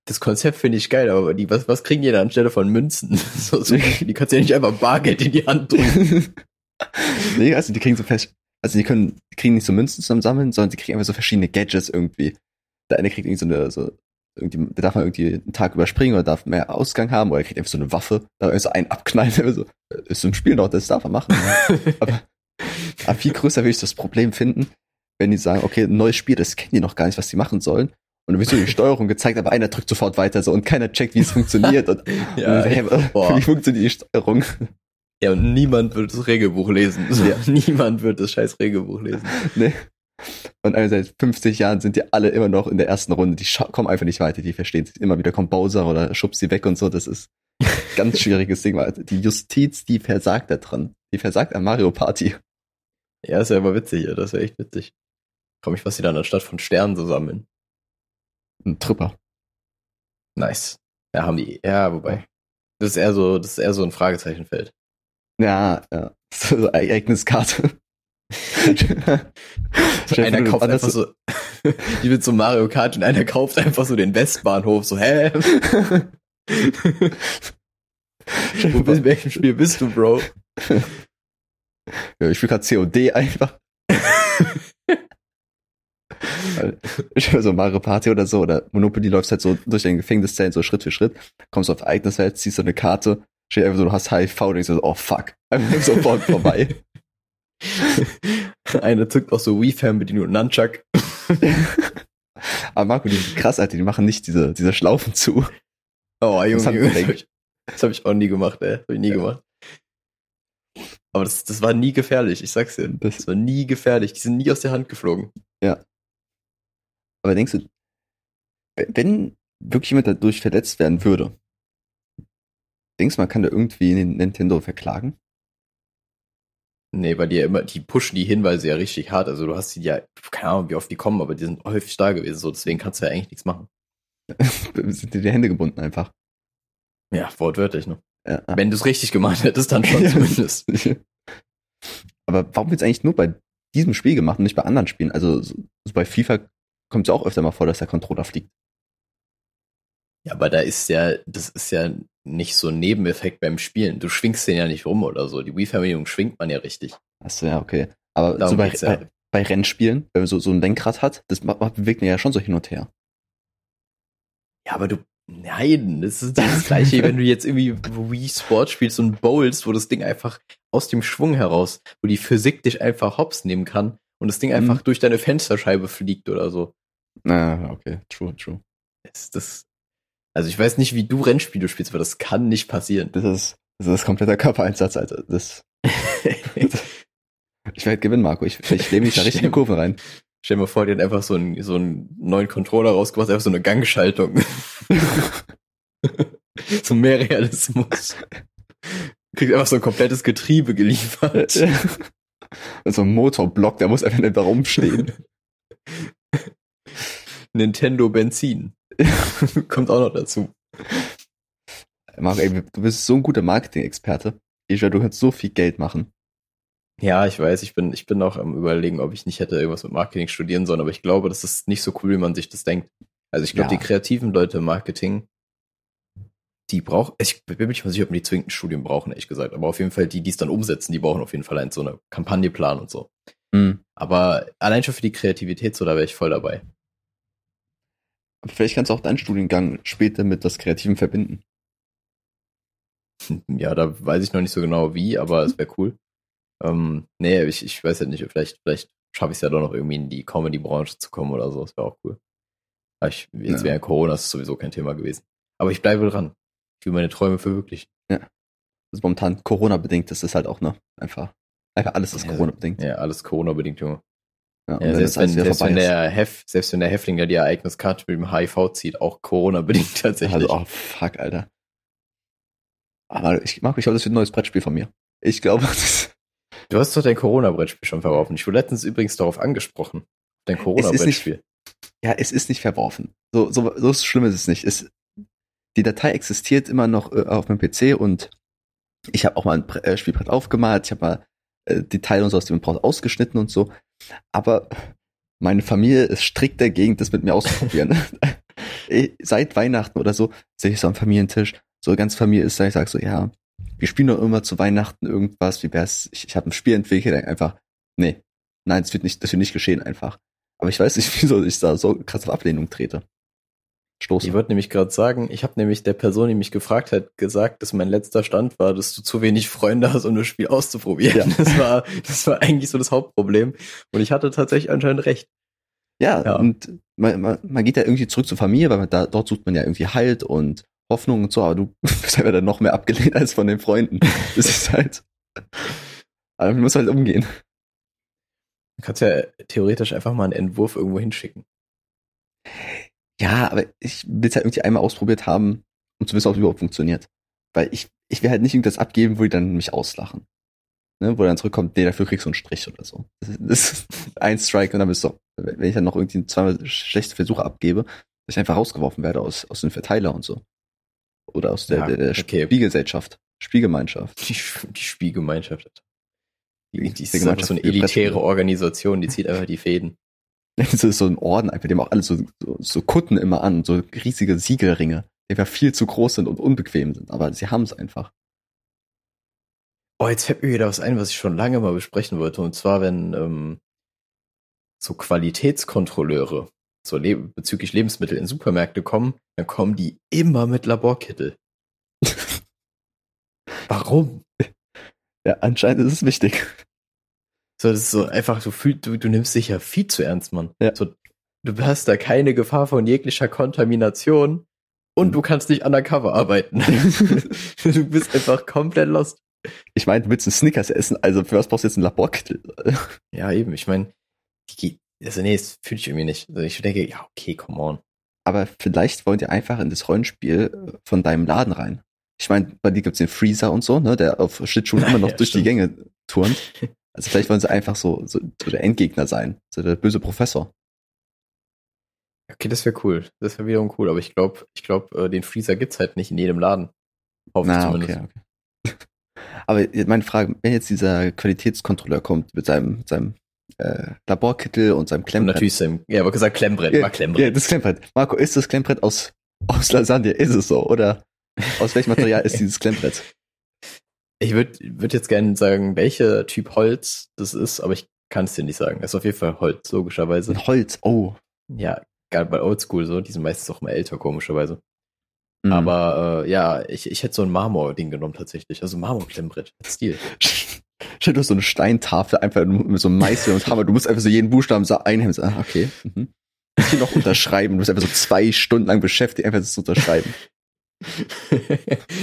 das Konzept finde ich geil, aber die, was, was kriegen die da anstelle von Münzen? (laughs) So, so, die kannst du ja nicht einfach Bargeld in die Hand drücken. (laughs) (laughs) nee, also die kriegen so fest, also die können, die kriegen nicht so Münzen zusammen sammeln, sondern die kriegen einfach so verschiedene Gadgets irgendwie. Der eine kriegt irgendwie so eine, so, irgendwie, der darf mal irgendwie einen Tag überspringen oder darf mehr Ausgang haben oder er kriegt einfach so eine Waffe, da so einen abknallen, (laughs) so, äh, ist im Spiel noch, das darf er machen. (laughs) aber, aber viel größer würde ich das Problem finden, wenn die sagen, okay, ein neues Spiel, das kennen die noch gar nicht, was die machen sollen. Und dann wird so die Steuerung gezeigt, aber einer drückt sofort weiter so und keiner checkt, wie es funktioniert. Und, Ja, und hey, wie funktioniert die Steuerung? Ja, und niemand wird das Regelbuch lesen. So, Ja. Niemand wird das scheiß Regelbuch lesen. (laughs) Nee. Und also seit 50 Jahren sind die alle immer noch in der ersten Runde. Die kommen einfach nicht weiter, die verstehen sich immer wieder, kommt Bowser oder schubst sie weg und so. Das ist (laughs) ganz schwieriges Ding. Weil die Justiz, die versagt da dran. Die versagt an Mario Party. Ja, ist ja immer witzig, ja. das wäre echt witzig. Komm ich, was sie dann anstatt von Sternen so sammeln. Ein Tripper. Nice. Ja, haben die, ja, wobei. Das ist eher so, das ist eher so ein Fragezeichenfeld. Ja, ja. So Ereigniskarte. (laughs) einer kauft einfach so, (laughs) die wird so Mario Kart und einer kauft einfach so den Westbahnhof, so, hä? (laughs) Wo bist, in welchem Spiel bist du, Bro? Ja, ich spiele gerade COD einfach. ich höre so Mario Party oder so, oder Monopoly läuft halt so durch den Gefängniszellen so Schritt für Schritt, kommst auf Ereignisfeld, ziehst so eine Karte, steht einfach so, du hast HIV und denkst so, oh fuck, einfach (laughs) sofort vorbei. (laughs) Einer zückt auch so Wii-Fernbedienung und Nunchuck. (laughs) Aber Marco, die sind krass, Alter, die machen nicht diese, diese Schlaufen zu. Oh, Junge, das, Junge, das habe ich, hab ich auch nie gemacht, ey. Das hab ich nie ja. gemacht. Aber das, das war nie gefährlich, ich sag's dir. Das, das war nie gefährlich. Die sind nie aus der Hand geflogen. Ja. Aber denkst du, wenn wirklich jemand dadurch verletzt werden würde, denkst du, man kann da irgendwie Nintendo verklagen? Nee, weil die ja immer, die pushen die Hinweise ja richtig hart. Also du hast die ja, keine Ahnung, wie oft die kommen, aber die sind häufig da gewesen, so deswegen kannst du ja eigentlich nichts machen. (laughs) sind dir die Hände gebunden einfach. Ja, wortwörtlich, ne? Ja. Wenn du es richtig gemacht hättest, dann schon (laughs) zumindest. (laughs) aber warum wird es eigentlich nur bei diesem Spiel gemacht und nicht bei anderen Spielen? Also so, so bei FIFA kommt es ja auch öfter mal vor, dass der Controller fliegt. Ja, aber da ist ja, das ist ja nicht so ein Nebeneffekt beim Spielen. Du schwingst den ja nicht rum oder so. Die Wii-Fernbedienung schwingt man ja richtig. Achso, ja, okay. Aber so bei, ja. bei, bei, Rennspielen, wenn man so, so ein Lenkrad hat, das bewegt man ja schon so hin und her. Ja, aber du, nein, das ist das Gleiche, wenn du jetzt irgendwie Wii Sport spielst und bowlst, wo das Ding einfach aus dem Schwung heraus, wo die Physik dich einfach hops nehmen kann und das Ding einfach mhm. durch deine Fensterscheibe fliegt oder so. Na, okay, true, true. Das, das, also ich weiß nicht, wie du Rennspiele spielst, aber das kann nicht passieren. Das ist, das ist kompletter Körpereinsatz, Alter. Das, (laughs) ich werde gewinnen, Marco. Ich, ich lehne mich da richtig in die Kurve rein. Stell dir mal vor, die hat einfach so einen, so einen neuen Controller rausgebracht, einfach so eine Gangschaltung. (laughs) so mehr Realismus. Kriegt einfach so ein komplettes Getriebe geliefert. (laughs) so ein Motorblock, der muss einfach nicht da rumstehen. Nintendo Benzin. (laughs) Kommt auch noch dazu. Marc, ey, du bist so ein guter Marketing-Experte. Ich du kannst so viel Geld machen. Ja, ich weiß, ich bin, ich bin auch am überlegen, ob ich nicht hätte irgendwas mit Marketing studieren sollen, aber ich glaube, das ist nicht so cool, wie man sich das denkt. Also ich glaube, ja. die kreativen Leute im Marketing, die brauchen, ich bin mir nicht mal sicher, ob die zwingend ein Studium brauchen, ehrlich gesagt, aber auf jeden Fall die, die es dann umsetzen, die brauchen auf jeden Fall ein, so eine Kampagneplan und so. Mhm. Aber allein schon für die Kreativität so, da wäre ich voll dabei. Vielleicht kannst du auch deinen Studiengang später mit das Kreativen verbinden. (laughs) Ja, da weiß ich noch nicht so genau wie, aber es wäre cool. Ähm, nee, ich, ich weiß ja nicht, vielleicht, vielleicht schaffe ich es ja doch noch irgendwie in die Comedy-Branche zu kommen oder so. Das wäre auch cool. Aber ich, jetzt ja. wäre Corona ist sowieso kein Thema gewesen. Aber ich bleibe dran. Ich will meine Träume verwirklichen. Ja. Also momentan Corona-bedingt ist es halt auch, ne? Einfach, einfach alles ist ja, Corona-bedingt. Ja, alles Corona-bedingt, Junge. Ja, ja selbst, wenn, selbst, wenn der Hef, selbst wenn der Häftling, der die Ereigniskarte mit dem HIV zieht, auch Corona-bedingt (laughs) tatsächlich. Also, oh fuck, Alter. Aber ich mag, ich glaube, das wird ein neues Brettspiel von mir. Ich glaube, (laughs) das Du hast doch dein Corona-Brettspiel schon verworfen. Ich wurde letztens übrigens darauf angesprochen. Dein Corona-Brettspiel. Ja, es ist nicht verworfen. So, so, so schlimm ist es nicht. Es, die Datei existiert immer noch äh, auf meinem PC und ich habe auch mal ein äh, Spielbrett aufgemalt. Ich habe mal äh, die Teile und so aus dem Browser ausgeschnitten und so. Aber meine Familie ist strikt dagegen, das mit mir auszuprobieren. (laughs) Seit Weihnachten oder so sehe ich so am Familientisch, so ganz Familie ist da, ich sage so, ja, wir spielen doch immer zu Weihnachten irgendwas, wie wär's, ich, ich habe ein Spiel entwickelt, einfach, nee, nein, das wird nicht, das wird nicht geschehen einfach. Aber ich weiß nicht, (laughs) wieso ich da so krass auf Ablehnung trete. Stoße. Ich wollte nämlich gerade sagen, ich habe nämlich der Person, die mich gefragt hat, gesagt, dass mein letzter Stand war, dass du zu wenig Freunde hast, um das Spiel auszuprobieren. Ja. Das war, das war eigentlich so das Hauptproblem. Und ich hatte tatsächlich anscheinend recht. Ja, ja. und man, man, man geht ja irgendwie zurück zur Familie, weil man da, dort sucht man ja irgendwie Halt und Hoffnung und so, aber du (laughs) bist halt dann noch mehr abgelehnt als von den Freunden. Das ist halt, aber man muss halt umgehen. Du kannst ja theoretisch einfach mal einen Entwurf irgendwo hinschicken. Ja, aber ich will es halt irgendwie einmal ausprobiert haben, um zu wissen, ob es überhaupt funktioniert. Weil ich, ich will halt nicht irgendwas abgeben, wo die dann mich auslachen. Ne, wo dann zurückkommt, nee, dafür kriegst du einen Strich oder so. Das ist, das ist (laughs) ein Strike und dann bist du, wenn ich dann noch irgendwie zweimal schlechte Versuche abgebe, dass ich einfach rausgeworfen werde aus, aus dem Verteiler und so. Oder aus der, Ja, der, der okay. Spielgesellschaft. Spielgemeinschaft. Die, die Spielgemeinschaft. Die, die ist Die einfach so eine elitäre Organisation, die zieht einfach die Fäden. (laughs) Das ist so ein Orden, einfach, die haben auch alle so, so, so Kutten immer an, so riesige Siegelringe, die einfach viel zu groß sind und unbequem sind, aber sie haben es einfach. Oh, jetzt fällt mir wieder was ein, was ich schon lange mal besprechen wollte. Und zwar, wenn ähm, so Qualitätskontrolleure so le bezüglich Lebensmittel in Supermärkte kommen, dann kommen die immer mit Laborkittel. (laughs) Warum? Ja, anscheinend ist es wichtig. So, das ist so einfach, du fühlst, du, du nimmst dich ja viel zu ernst, Mann. Ja. So, du hast da keine Gefahr von jeglicher Kontamination und Mhm. du kannst nicht undercover arbeiten. (laughs) du bist einfach komplett lost. Ich meine, du willst einen Snickers essen, also für was brauchst du jetzt einen Laborkittel? (laughs) Ja, eben. Ich meine, also nee, das fühle ich irgendwie nicht. Also ich denke, ja, okay, come on. Aber vielleicht wollen die einfach in das Rollenspiel von deinem Laden rein. Ich meine, bei dir gibt's den Freezer und so, ne, der auf Schlittschuhen (laughs) immer noch Ja, durch stimmt. die Gänge turnt. Also vielleicht wollen sie einfach so, so, so der Endgegner sein, so der böse Professor. Okay, das wäre cool. Das wäre wiederum cool. Aber ich glaube, ich glaube, äh, den Freezer gibt's halt nicht in jedem Laden. Hoffe Na, zumindest. okay, okay. (laughs) Aber meine Frage, wenn jetzt dieser Qualitätskontrolleur kommt mit seinem, seinem äh, Laborkittel und seinem Und Klemmbrett. natürlich sein, ja, aber gesagt Klemmbrett, ja, war Klemmbrett. ja, das Klemmbrett. Marco, ist das Klemmbrett aus, aus Lasagne? Ist es so? Oder aus welchem Material ist (laughs) dieses Klemmbrett? Ich würde würd jetzt gerne sagen, welcher Typ Holz das ist, aber ich kann es dir nicht sagen. Es ist auf jeden Fall Holz, logischerweise. Ein Holz. Oh. Ja, gerade bei Oldschool so, die sind meistens auch mal älter, komischerweise. Mhm. Aber äh, ja, ich, ich hätte so ein Marmor-Ding genommen tatsächlich. Also Marmor-Klemmbrett. Stil. (laughs) Stell dir so eine Steintafel einfach mit so einem Meißel und Hammer. Du musst einfach so jeden Buchstaben so einhemmen. So, ah, okay. Mhm. Hier noch unterschreiben. Du musst einfach so zwei Stunden lang beschäftigt, einfach das zu unterschreiben.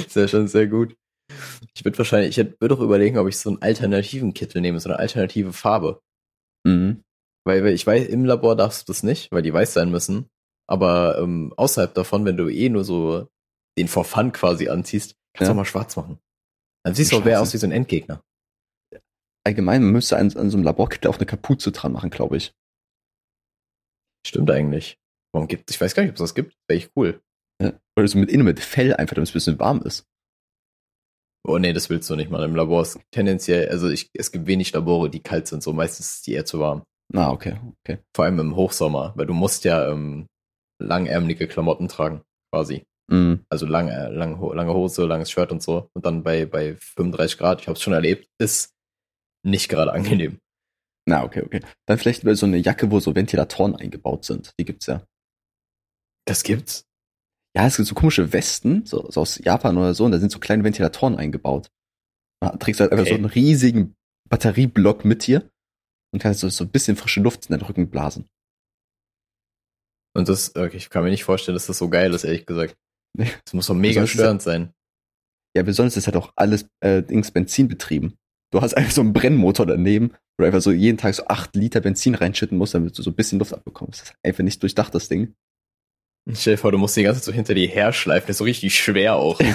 ist ja schon sehr gut. Ich würde wahrscheinlich, ich würde auch überlegen, ob ich so einen alternativen Kittel nehme, so eine alternative Farbe. Mhm. Weil weil ich weiß, im Labor darfst du das nicht, weil die weiß sein müssen. Aber ähm, außerhalb davon, wenn du eh nur so den for fun quasi anziehst, kannst du Ja. auch mal schwarz machen. Dann siehst du auch wer aus wie so ein Endgegner. Allgemein, man müsste an, an so einem Laborkittel auch eine Kapuze dran machen, glaube ich. Stimmt eigentlich. Warum gibt Ich weiß gar nicht, ob es das gibt. Wäre ich cool. Ja. Oder so mit innen mit Fell einfach, damit es ein bisschen warm ist. Oh nee, das willst du nicht mal. Im Labor ist tendenziell, also ich, es gibt wenig Labore, die kalt sind, so meistens ist die eher zu warm. Na, okay, okay. Vor allem im Hochsommer, weil du musst ja ähm, langärmelige Klamotten tragen, quasi. Mhm. Also lang, äh, lang, lange Hose, langes Shirt und so. Und dann bei, bei 35 Grad, ich habe es schon erlebt, ist nicht gerade angenehm. Na, okay, okay. Dann vielleicht so eine Jacke, wo so Ventilatoren eingebaut sind. Die gibt's ja. Das gibt's. Ja, es gibt so komische Westen, so, so aus Japan oder so, und da sind so kleine Ventilatoren eingebaut. Da trägst du halt einfach Okay. so einen riesigen Batterieblock mit dir und kannst so, so ein bisschen frische Luft in deinen Rücken blasen. Und das, okay, ich kann mir nicht vorstellen, dass das so geil ist, ehrlich gesagt. Das muss doch mega störend sein. Ja, besonders ist halt auch alles äh, Dings Benzin betrieben. Du hast einfach so einen Brennmotor daneben, wo du einfach so jeden Tag so acht Liter Benzin reinschütten musst, damit du so ein bisschen Luft abbekommst. Das ist einfach nicht durchdacht, das Ding. Stell dir vor, du musst die ganze Zeit so hinter dir herschleifen, das ist so richtig schwer auch. (laughs)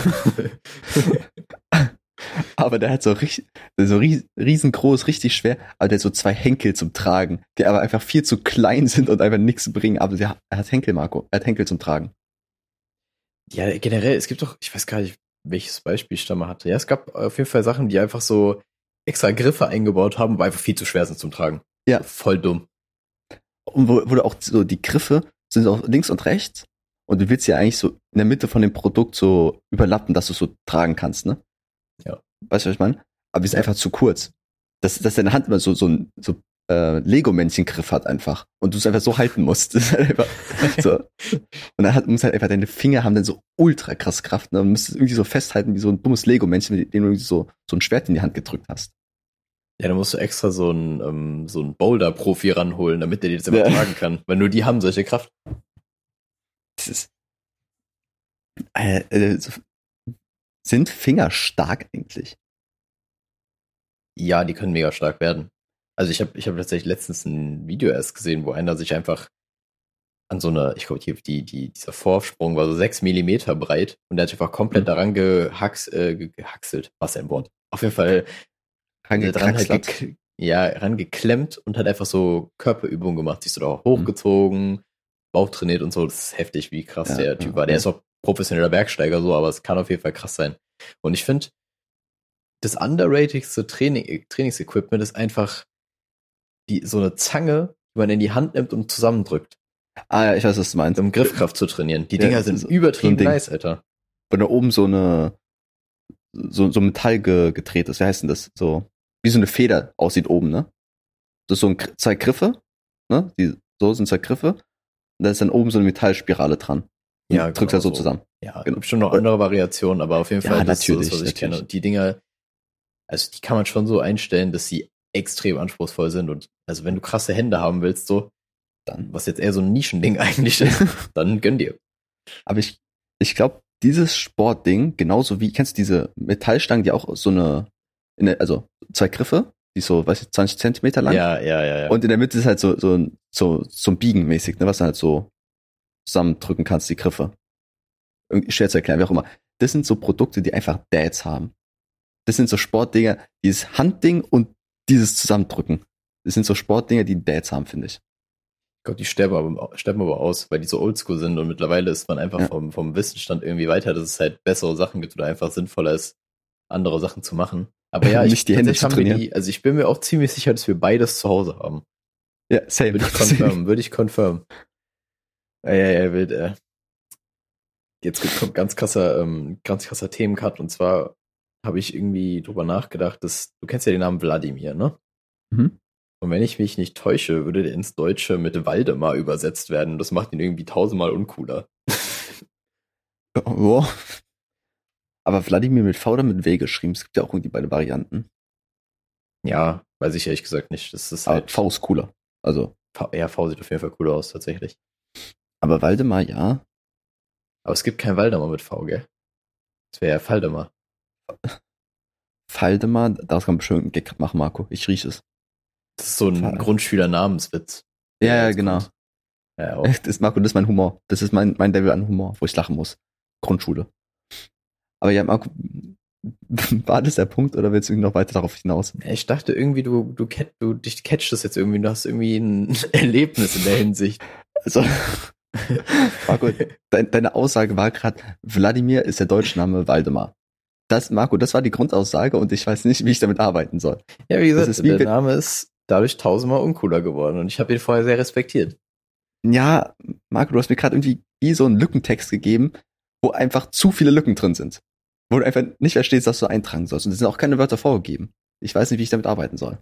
Aber der hat so richtig, so ries, riesengroß, richtig schwer, aber der hat so zwei Henkel zum Tragen, die aber einfach viel zu klein sind und einfach nichts bringen. Aber der, er hat Henkel, Marco. Er hat Henkel zum Tragen. Ja, generell, es gibt doch, ich weiß gar nicht, welches Beispiel ich da mal hatte. Ja, es gab auf jeden Fall Sachen, die einfach so extra Griffe eingebaut haben, aber einfach viel zu schwer sind zum Tragen. Ja. Voll dumm. Und wo, wo du auch so die Griffe sind auch links und rechts. Und du willst ja eigentlich so in der Mitte von dem Produkt so überlappen, dass du es so tragen kannst, ne? Ja. Weißt du, was ich meine? Aber die ist einfach zu kurz. Dass, dass deine Hand immer so, so ein so, äh, Lego-Männchen-Griff hat einfach. Und du es einfach so halten musst. (laughs) Halt einfach so. Und dann hat, muss halt einfach deine Finger haben dann so ultra krass Kraft. Ne? Und musst es irgendwie so festhalten wie so ein dummes Lego-Männchen, mit dem du irgendwie so, so ein Schwert in die Hand gedrückt hast. Ja, da musst du extra so einen, ähm, so einen Boulder-Profi ranholen, damit der dir das immer Ja. tragen kann. Weil nur die haben solche Kraft. Ist, äh, äh, sind Finger stark eigentlich? Ja, die können mega stark werden. Also ich habe ich hab tatsächlich letztens ein Video erst gesehen, wo einer sich einfach an so einer, ich glaube, die, die, die, dieser Vorsprung war so sechs Millimeter breit und der hat sich einfach komplett Mhm. daran gehacks, äh, ge- gehaxelt. Was ein Wort. Auf jeden Fall dran halt ja, rangeklemmt und hat einfach so Körperübungen gemacht, sich so da hochgezogen, Bauch trainiert und so. Das ist heftig, wie krass Ja, der Typ ja, war. Der ja. ist auch professioneller Bergsteiger so, aber es kann auf jeden Fall krass sein. Und ich finde, das underratedste Training, Trainingsequipment ist einfach die, so eine Zange, die man in die Hand nimmt und zusammendrückt, Ah ja, ich weiß, was du meinst. um Griffkraft zu trainieren. Die Dinger sind so- übertrieben so nice, Alter. Wenn da oben so eine so, so Metall ge, gedreht ist, wie heißt denn das? So, wie so eine Feder aussieht oben, ne? Das ist so ein, zwei Griffe, ne? Die, so sind zwei Griffe. Da ist dann oben so eine Metallspirale dran. Und Ja, drückt genau er so so. zusammen. Ja, Genau. gibt schon noch andere Variationen, aber auf jeden Ja, Fall das ist so das, natürlich, was ich kenne. natürlich. Und die Dinger, also die kann man schon so einstellen, dass sie extrem anspruchsvoll sind. Und also wenn du krasse Hände haben willst, so, Dann. was jetzt eher so ein Nischending (laughs) eigentlich ist, dann gönn dir. Aber ich, ich glaube, dieses Sportding, genauso wie, kennst du diese Metallstangen, die auch so eine, in der, also zwei Griffe, die so, weiß ich, 20 Zentimeter lang. Ja, ja, ja, ja. Und in der Mitte ist halt so, so, ein- so, so ein Biegen mäßig, ne, was du halt so zusammendrücken kannst, die Griffe. Irgendwie schwer zu erklären, wie auch immer. Das sind so Produkte, die einfach Dads haben. Das sind so Sportdinger, dieses Handding und dieses Zusammendrücken. Das sind so Sportdinger, die Dads haben, finde ich. Glaube, die sterben aber, sterben aber aus, weil die so oldschool sind und mittlerweile ist man einfach Ja. vom, vom Wissensstand irgendwie weiter, dass es halt bessere Sachen gibt oder einfach sinnvoller ist, andere Sachen zu machen. Aber ja, (laughs) ich, Nicht die Hände zu trainieren. Die, also ich bin mir auch ziemlich sicher, dass wir beides zu Hause haben. Ja, same. Würde ich (laughs) confirm, würde ich confirm. Ja, ja, ja, wild, äh. Jetzt kommt ganz krasser, ähm, ganz krasser Themencut und zwar habe ich irgendwie drüber nachgedacht, dass, du kennst ja den Namen Wladimir, ne? Mhm. Und wenn ich mich nicht täusche, würde der ins Deutsche mit Waldemar übersetzt werden. Das macht ihn irgendwie tausendmal uncooler. Ja. Aber Wladimir mit V oder mit W geschrieben? Es gibt ja auch irgendwie beide Varianten. Ja, weiß ich ehrlich gesagt nicht. Das ist Aber halt, V ist cooler. Also, V, ja, V sieht auf jeden Fall cooler aus, tatsächlich. aber Waldemar, ja. Aber es gibt kein Waldemar mit V, gell? Das wäre ja Valdemar. Valdemar, (laughs) daraus kann man bestimmt einen Gag machen, Marco. Ich rieche es. Das ist so ein Grundschüler-Namenswitz. Ja, ja, genau. kommt. Ja, auch. (laughs) Das ist, Marco, das ist mein Humor. Das ist mein, mein Level an Humor, wo ich lachen muss. Grundschule. Aber ja, Marco, (laughs) war das der Punkt oder willst du noch weiter darauf hinaus? Ich dachte irgendwie, du, du, du dich catcht das jetzt irgendwie, du hast irgendwie ein (laughs) Erlebnis in der Hinsicht. Also, (laughs) Marco, dein, deine Aussage war gerade, Wladimir ist der deutsche Name Waldemar. Das, Marco, das war die Grundaussage und ich weiß nicht, wie ich damit arbeiten soll. Ja, wie gesagt, wie der Name ist dadurch tausendmal uncooler geworden und ich habe ihn vorher sehr respektiert. Ja, Marco, du hast mir gerade irgendwie wie so einen Lückentext gegeben, wo einfach zu viele Lücken drin sind. Wo du einfach nicht verstehst, was du eintragen sollst. Und es sind auch keine Wörter vorgegeben. Ich weiß nicht, wie ich damit arbeiten soll.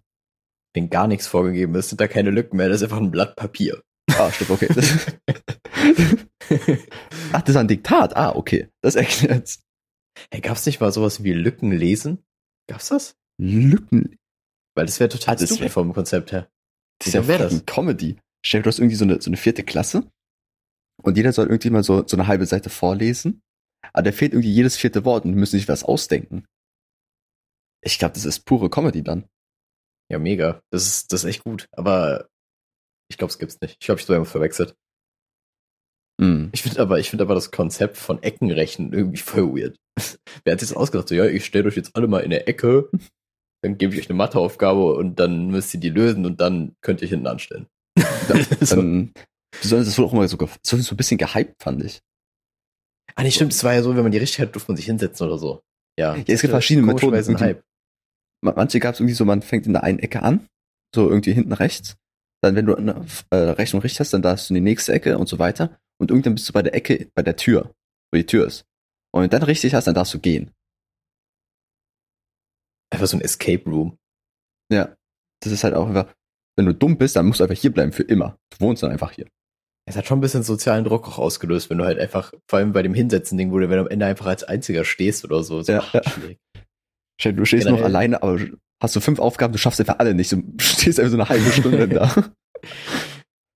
Wenn gar nichts vorgegeben ist, sind da keine Lücken mehr, das ist einfach ein Blatt Papier. Ah, stimmt, okay. Das, (laughs) ach, das ist ein Diktat. Ah, okay. Das erklärt's. Hey, gab's nicht mal sowas wie Lücken lesen? Gab's das? Lücken. Weil das wäre total Ah, das wär- vom Konzept her. Das ist ja wär das? Comedy. Stell dir, du hast irgendwie so eine, so eine vierte Klasse und jeder soll irgendwie mal so, so eine halbe Seite vorlesen. Aber da fehlt irgendwie jedes vierte Wort und die müssen sich was ausdenken. Ich glaube, das ist pure Comedy dann. Ja, mega. Das ist, das ist echt gut. Aber ich glaube, es gibt's nicht. Ich glaube, ich habe verwechselt. Hm. Ich finde aber, ich finde aber das Konzept von Eckenrechnen irgendwie voll weird. (laughs) Wer hat sich das ausgedacht? So, ja, ich stelle euch jetzt alle mal in der Ecke, (laughs) dann gebe ich euch eine Matheaufgabe und dann müsst ihr die lösen und dann könnt ihr hinten anstellen. (laughs) so. Dann, besonders das wurde auch immer so, so ein bisschen gehypt, fand ich. Ah, nee, stimmt. Es war ja so, wenn man die richtig hat, durfte man sich hinsetzen oder so. Ja, Ja, es gibt verschiedene Methoden. Hype. Ma- Manche gab es irgendwie so, man fängt in der einen Ecke an, so irgendwie hinten rechts. Dann, wenn du eine äh, Rechnung richtig hast, dann darfst du in die nächste Ecke und so weiter. Und irgendwann bist du bei der Ecke, bei der Tür, wo die Tür ist. Und wenn du dann richtig hast, dann darfst du gehen. Einfach so ein Escape Room. Ja. Das ist halt auch einfach, wenn du dumm bist, dann musst du einfach hier bleiben für immer. Du wohnst dann einfach hier. Es hat schon ein bisschen sozialen Druck auch ausgelöst, wenn du halt einfach, vor allem bei dem Hinsetzen-Ding, wo du, wenn du am Ende einfach als einziger stehst oder so. so Ja, ja. Du stehst noch Generell- alleine, aber hast du fünf Aufgaben, du schaffst einfach alle nicht. Du (laughs) stehst einfach so eine halbe Stunde da. (laughs)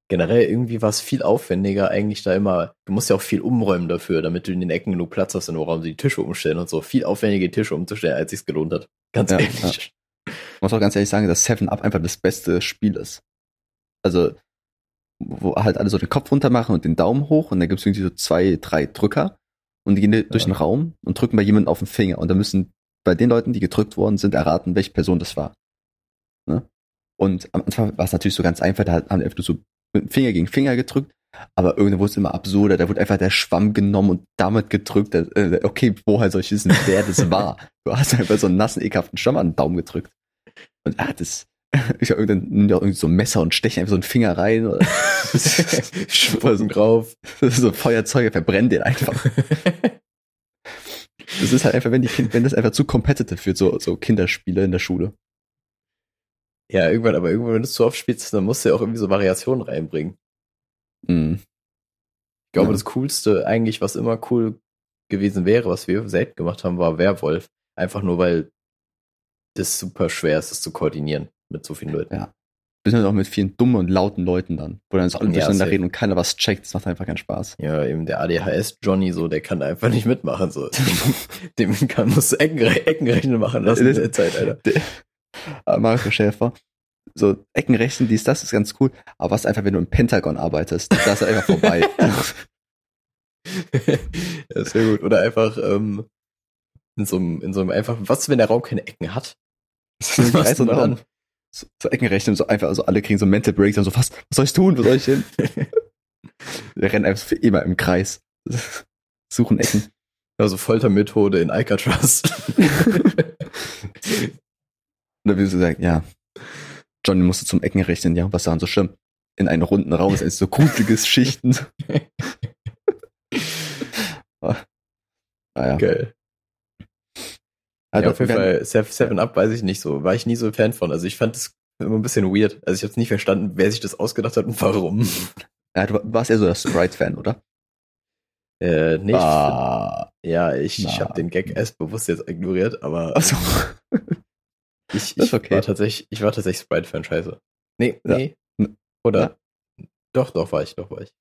Generell irgendwie war es viel aufwendiger eigentlich da immer, du musst ja auch viel umräumen dafür, damit du in den Ecken genug Platz hast, in woraum sie die Tische umstellen und so. Viel aufwendiger die Tische umzustellen, als sich's gelohnt hat. Ganz Ja, ehrlich. muss auch ganz ehrlich sagen, dass Seven Up einfach das beste Spiel ist. Also, wo halt alle so den Kopf runter machen und den Daumen hoch und dann gibt es irgendwie so zwei, drei Drücker und die gehen ja. durch den Raum und drücken bei jemandem auf den Finger und dann müssen bei den Leuten, die gedrückt worden sind, erraten, welche Person das war. Ne? Und am Anfang war es natürlich so ganz einfach, da haben die einfach so mit dem Finger gegen Finger gedrückt, aber irgendwann wurde es immer absurder, da wurde einfach der Schwamm genommen und damit gedrückt. Äh, okay, woher soll ich wissen, wer das war? Du hast einfach so einen nassen, ekelhaften Schwamm an den Daumen gedrückt. Und er hat es, (laughs) ich hab nimmt ja irgendwie so ein Messer und stecht einfach so einen Finger rein (laughs) oder Schmeißen drauf. so Feuerzeuge verbrennt den einfach. Das ist halt einfach, wenn die kind, wenn das einfach zu competitive wird, so, so Kinderspiele in der Schule. Ja, irgendwann, aber irgendwann, wenn du es zu oft spielst, dann musst du ja auch irgendwie so Variationen reinbringen. Mhm. Ich glaube, Ja. das Coolste eigentlich, was immer cool gewesen wäre, was wir selten gemacht haben, war Werwolf. Einfach nur, weil das super schwer ist, das zu koordinieren mit so vielen Leuten. Ja. Bisschen halt auch mit vielen dummen und lauten Leuten dann, wo dann so alle Ja, durcheinander safe. reden und keiner was checkt. Das macht einfach keinen Spaß. Ja, eben der ADHS-Johnny, so, der kann einfach nicht mitmachen, so. (laughs) Dem kann, Eckenre Eckenrechnen machen lassen in der (laughs) Zeit, Alter. Aber Mario Schäfer, so Eckenrechten, dies, das ist ganz cool. Aber was einfach, wenn du im Pentagon arbeitest, da ist er einfach vorbei. (laughs) ja, sehr gut. Oder einfach, ähm, in so einem, in so einem einfach, was, wenn der Raum keine Ecken hat? Das ist ein Und. So, so Eckenrechnen, so einfach, also alle kriegen so Mental Breaks und so, was, was soll ich tun, wo soll ich hin? (laughs) Wir rennen einfach für immer im Kreis. (laughs) Suchen Ecken. Also Foltermethode in Alcatraz. (laughs) Oder wie du sagen, ja, Johnny musste zum Ecken rechnen, ja, was daran so schlimm? In einen runden Raum ist so gruseliges Schichten. ah, naja. Geil. Also, ja, auf jeden Fall, Sev- Seven Up weiß ich nicht so. War ich nie so ein Fan von. Also ich fand das immer ein bisschen weird. Also ich habe nicht verstanden, wer sich das ausgedacht hat und warum. (laughs) Ja, du warst eher so der Sprite-Fan, oder? Äh, nee, ich Ah, ja, ich, ich habe den Gag erst bewusst jetzt ignoriert, aber also, (laughs) ich, ich okay. war tatsächlich, ich war tatsächlich Sprite-Fan, scheiße. Nee, Ja. nee. Oder? Doch, doch war ich, doch war ich.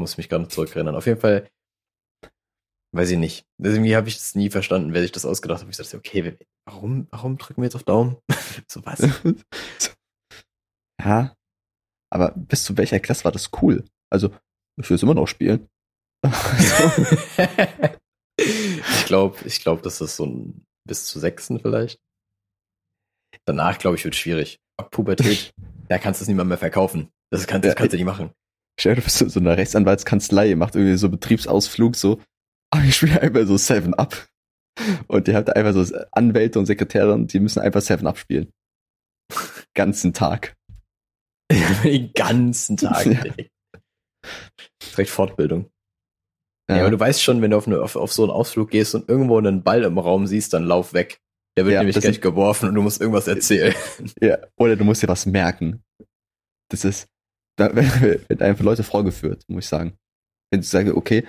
Muss mich gerade zurückerinnern. Auf jeden Fall, weiß ich nicht. Irgendwie habe ich das nie verstanden, wer sich das ausgedacht hat. Ich dachte, okay, warum, warum drücken wir jetzt auf Daumen? (laughs) so was. (laughs) ja, aber bis zu welcher Klasse war das cool? Also, ich will es immer noch spielen. (laughs) Also, ich glaube, ich glaube, das ist so ein bis zu sechsten vielleicht. Danach, glaube ich, wird schwierig. Ab Pubertät, da kannst du es niemand mehr verkaufen. Das kannst, das kannst du nicht machen. Stell dir vor, so so eine Rechtsanwaltskanzlei, macht irgendwie so Betriebsausflug, so, aber ich spiele einfach so Seven Up. Und die hat einfach so Anwälte und Sekretäre, die müssen einfach Seven Up spielen. Ganzen Tag. (laughs) Den ganzen Tag. Ja. direkt. Fortbildung. Ja. aber du weißt schon, wenn du auf, eine, auf, auf so einen Ausflug gehst und irgendwo einen Ball im Raum siehst, dann lauf weg. Der wird Ja, nämlich gleich geworfen und du musst irgendwas erzählen. (laughs) ja. Oder du musst dir was merken. Das ist, da (laughs) werden einfach Leute vorgeführt, muss ich sagen. Wenn sie sagen, okay, du,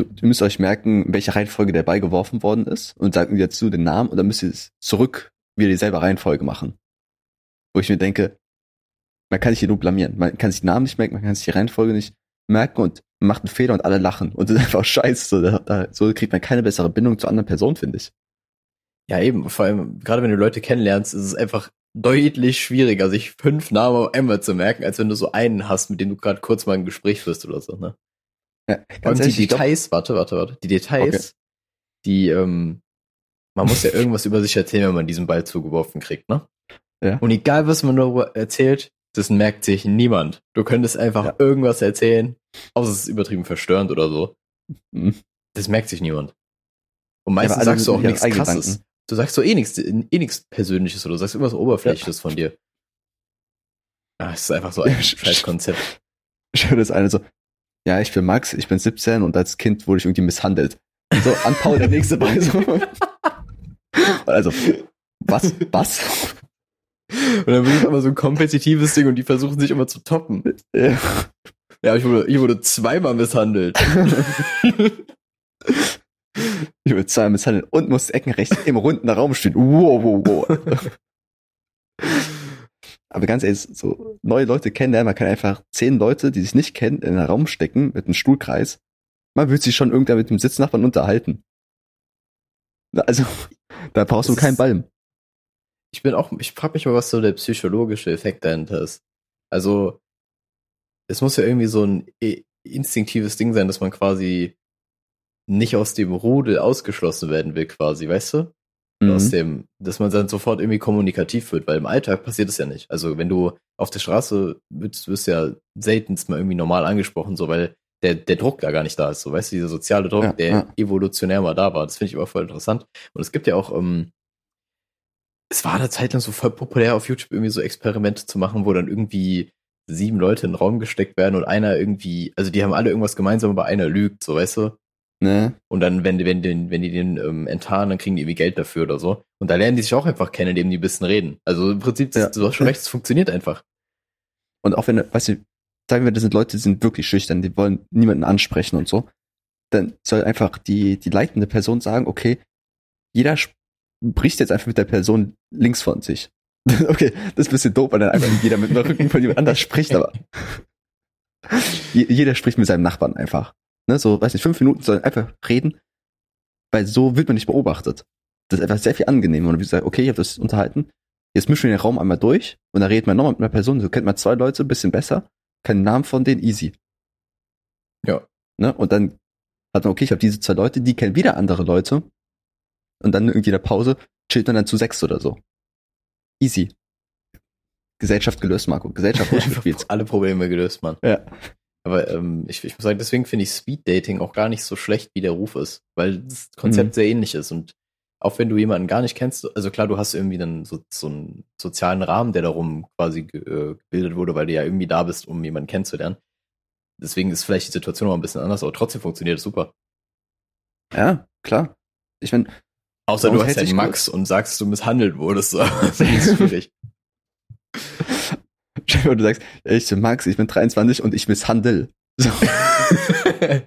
ihr müsst euch merken, in welcher Reihenfolge der Ball geworfen worden ist und sagen dazu den Namen und dann müsst ihr es zurück wieder dieselbe Reihenfolge machen. Wo ich mir denke, man kann sich hier nur blamieren. Man kann sich den Namen nicht merken, man kann sich die Reihenfolge nicht merken und macht einen Fehler und alle lachen. Und das ist einfach scheiße. So kriegt man keine bessere Bindung zur anderen Person, finde ich. Ja, eben. Vor allem, gerade wenn du Leute kennenlernst, ist es einfach deutlich schwieriger, sich fünf Namen auf einmal zu merken, als wenn du so einen hast, mit dem du gerade kurz mal ein Gespräch führst oder so, ne? Ja, Und die ehrlich, ich glaub- Details, warte, warte, warte. Die Details, die, ähm, man muss ja irgendwas über sich erzählen, wenn man diesen Ball zugeworfen kriegt, ne? Ja. Und egal, was man darüber erzählt, das merkt sich niemand. Du könntest einfach Ja. irgendwas erzählen, außer es ist übertrieben verstörend oder so. Mhm. Das merkt sich niemand. Und Ja, meistens alle sagst du auch ja nichts krasses. Gedanken. Du sagst so eh nichts, eh nichts Persönliches oder du sagst irgendwas Oberflächliches von dir. Ah, es ist einfach so ein Ja, sch- scheiß Konzept. Schön ist eine so, ja, ich bin Max, ich bin 17 und als Kind wurde ich irgendwie misshandelt. Und so, an Paul der nächste Ball so. (laughs) Also, was? Was? Und dann wird es immer so ein kompetitives Ding und die versuchen sich immer zu toppen. Ja. Ja, ich wurde, ich wurde zweimal misshandelt. (laughs) Ich wurde zweimal misshandelt und musste Eckenrecht im runden Raum stehen. Wow, wow, wow. Aber ganz ehrlich, so neue Leute kennenlernen, man kann einfach zehn Leute, die sich nicht kennen, in einen Raum stecken mit einem Stuhlkreis. Man wird sich schon irgendwann mit dem Sitznachbarn unterhalten. Also, (laughs) da braust du Das keinen ist- Ball. ich bin auch, ich frage mich mal, was so der psychologische Effekt dahinter ist. Also, es muss ja irgendwie so ein instinktives Ding sein, dass man quasi nicht aus dem Rudel ausgeschlossen werden will, quasi, weißt du? Mhm. Aus dem, dass man dann sofort irgendwie kommunikativ wird, weil im Alltag passiert es ja nicht. Also wenn du auf der Straße bist, wirst du ja seltenst mal irgendwie normal angesprochen, so weil der, der Druck da gar nicht da ist. So, weißt du, dieser soziale Druck, ja, der ja. evolutionär mal da war. Das finde ich aber voll interessant. Und es gibt ja auch, ähm, es war eine Zeit lang so voll populär auf YouTube irgendwie so Experimente zu machen, wo dann irgendwie sieben Leute in den Raum gesteckt werden und einer irgendwie, also die haben alle irgendwas gemeinsam, aber einer lügt, so weißt du. Ne? Und dann, wenn, wenn, den, wenn die den ähm, enttarnen, dann kriegen die irgendwie Geld dafür oder so. Und da lernen die sich auch einfach kennen, indem die ein bisschen reden. Also im Prinzip, ja. du hast schon recht, es funktioniert einfach. Und auch wenn, weißt du, sagen wir, das sind Leute, die sind wirklich schüchtern, die wollen niemanden ansprechen und so, dann soll einfach die, die leitende Person sagen, okay, jeder spricht jetzt einfach mit der Person links von sich. (laughs) okay, das ist ein bisschen doof, weil dann einfach jeder mit dem Rücken von jemand anders spricht, aber (laughs) jeder spricht mit seinem Nachbarn einfach. Ne, so, weiß nicht, fünf Minuten sollen einfach reden, weil so wird man nicht beobachtet. Das ist einfach sehr viel angenehmer. Und wie gesagt, okay, ich habe das unterhalten, jetzt mischen wir den Raum einmal durch und dann redet man nochmal mit einer Person, so kennt man zwei Leute ein bisschen besser, keinen Namen von denen, easy. Ja. Ne? Und dann hat man, okay, ich habe diese zwei Leute, die kennen wieder andere Leute. Und dann irgendwie in der Pause chillt man dann zu sechs oder so. Easy. Gesellschaft gelöst, Marco. Gesellschaft (laughs) gespielt. Alle Probleme gelöst, Mann. Ja. Aber ähm, ich, ich muss sagen, deswegen finde ich Speed Dating auch gar nicht so schlecht, wie der Ruf ist, weil das Konzept mhm. sehr ähnlich ist. Und auch wenn du jemanden gar nicht kennst, also klar, du hast irgendwie dann so, so einen sozialen Rahmen, der darum quasi äh, gebildet wurde, weil du ja irgendwie da bist, um jemanden kennenzulernen. Deswegen ist vielleicht die Situation noch ein bisschen anders, aber trotzdem funktioniert es super. Ja, klar. Ich meine, außer du hast ja Max und sagst, du misshandelt wurdest, so. das (laughs) (laughs) ist schwierig. (laughs) Und du sagst, ich bin Max, ich bin 23 und ich misshandel. So. (laughs)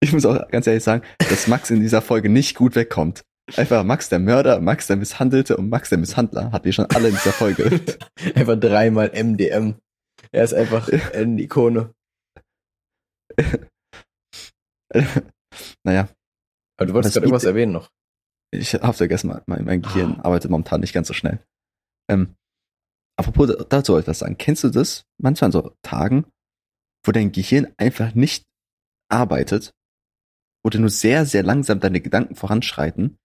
ich muss auch ganz ehrlich sagen, dass Max in dieser Folge nicht gut wegkommt. Einfach Max der Mörder, Max der Misshandelte und Max der Misshandler hat wir schon alle in dieser Folge. (laughs) einfach dreimal MDM. Er ist einfach eine Ikone. (laughs) naja. Aber du wolltest gerade irgendwas erwähnen noch. Ich hab's vergessen, mein, mein Gehirn ah. arbeitet momentan nicht ganz so schnell. Ähm, apropos, dazu das sagen. Kennst du das? Manchmal an so Tagen, wo dein Gehirn einfach nicht arbeitet, wo du nur sehr, sehr langsam deine Gedanken voranschreiten,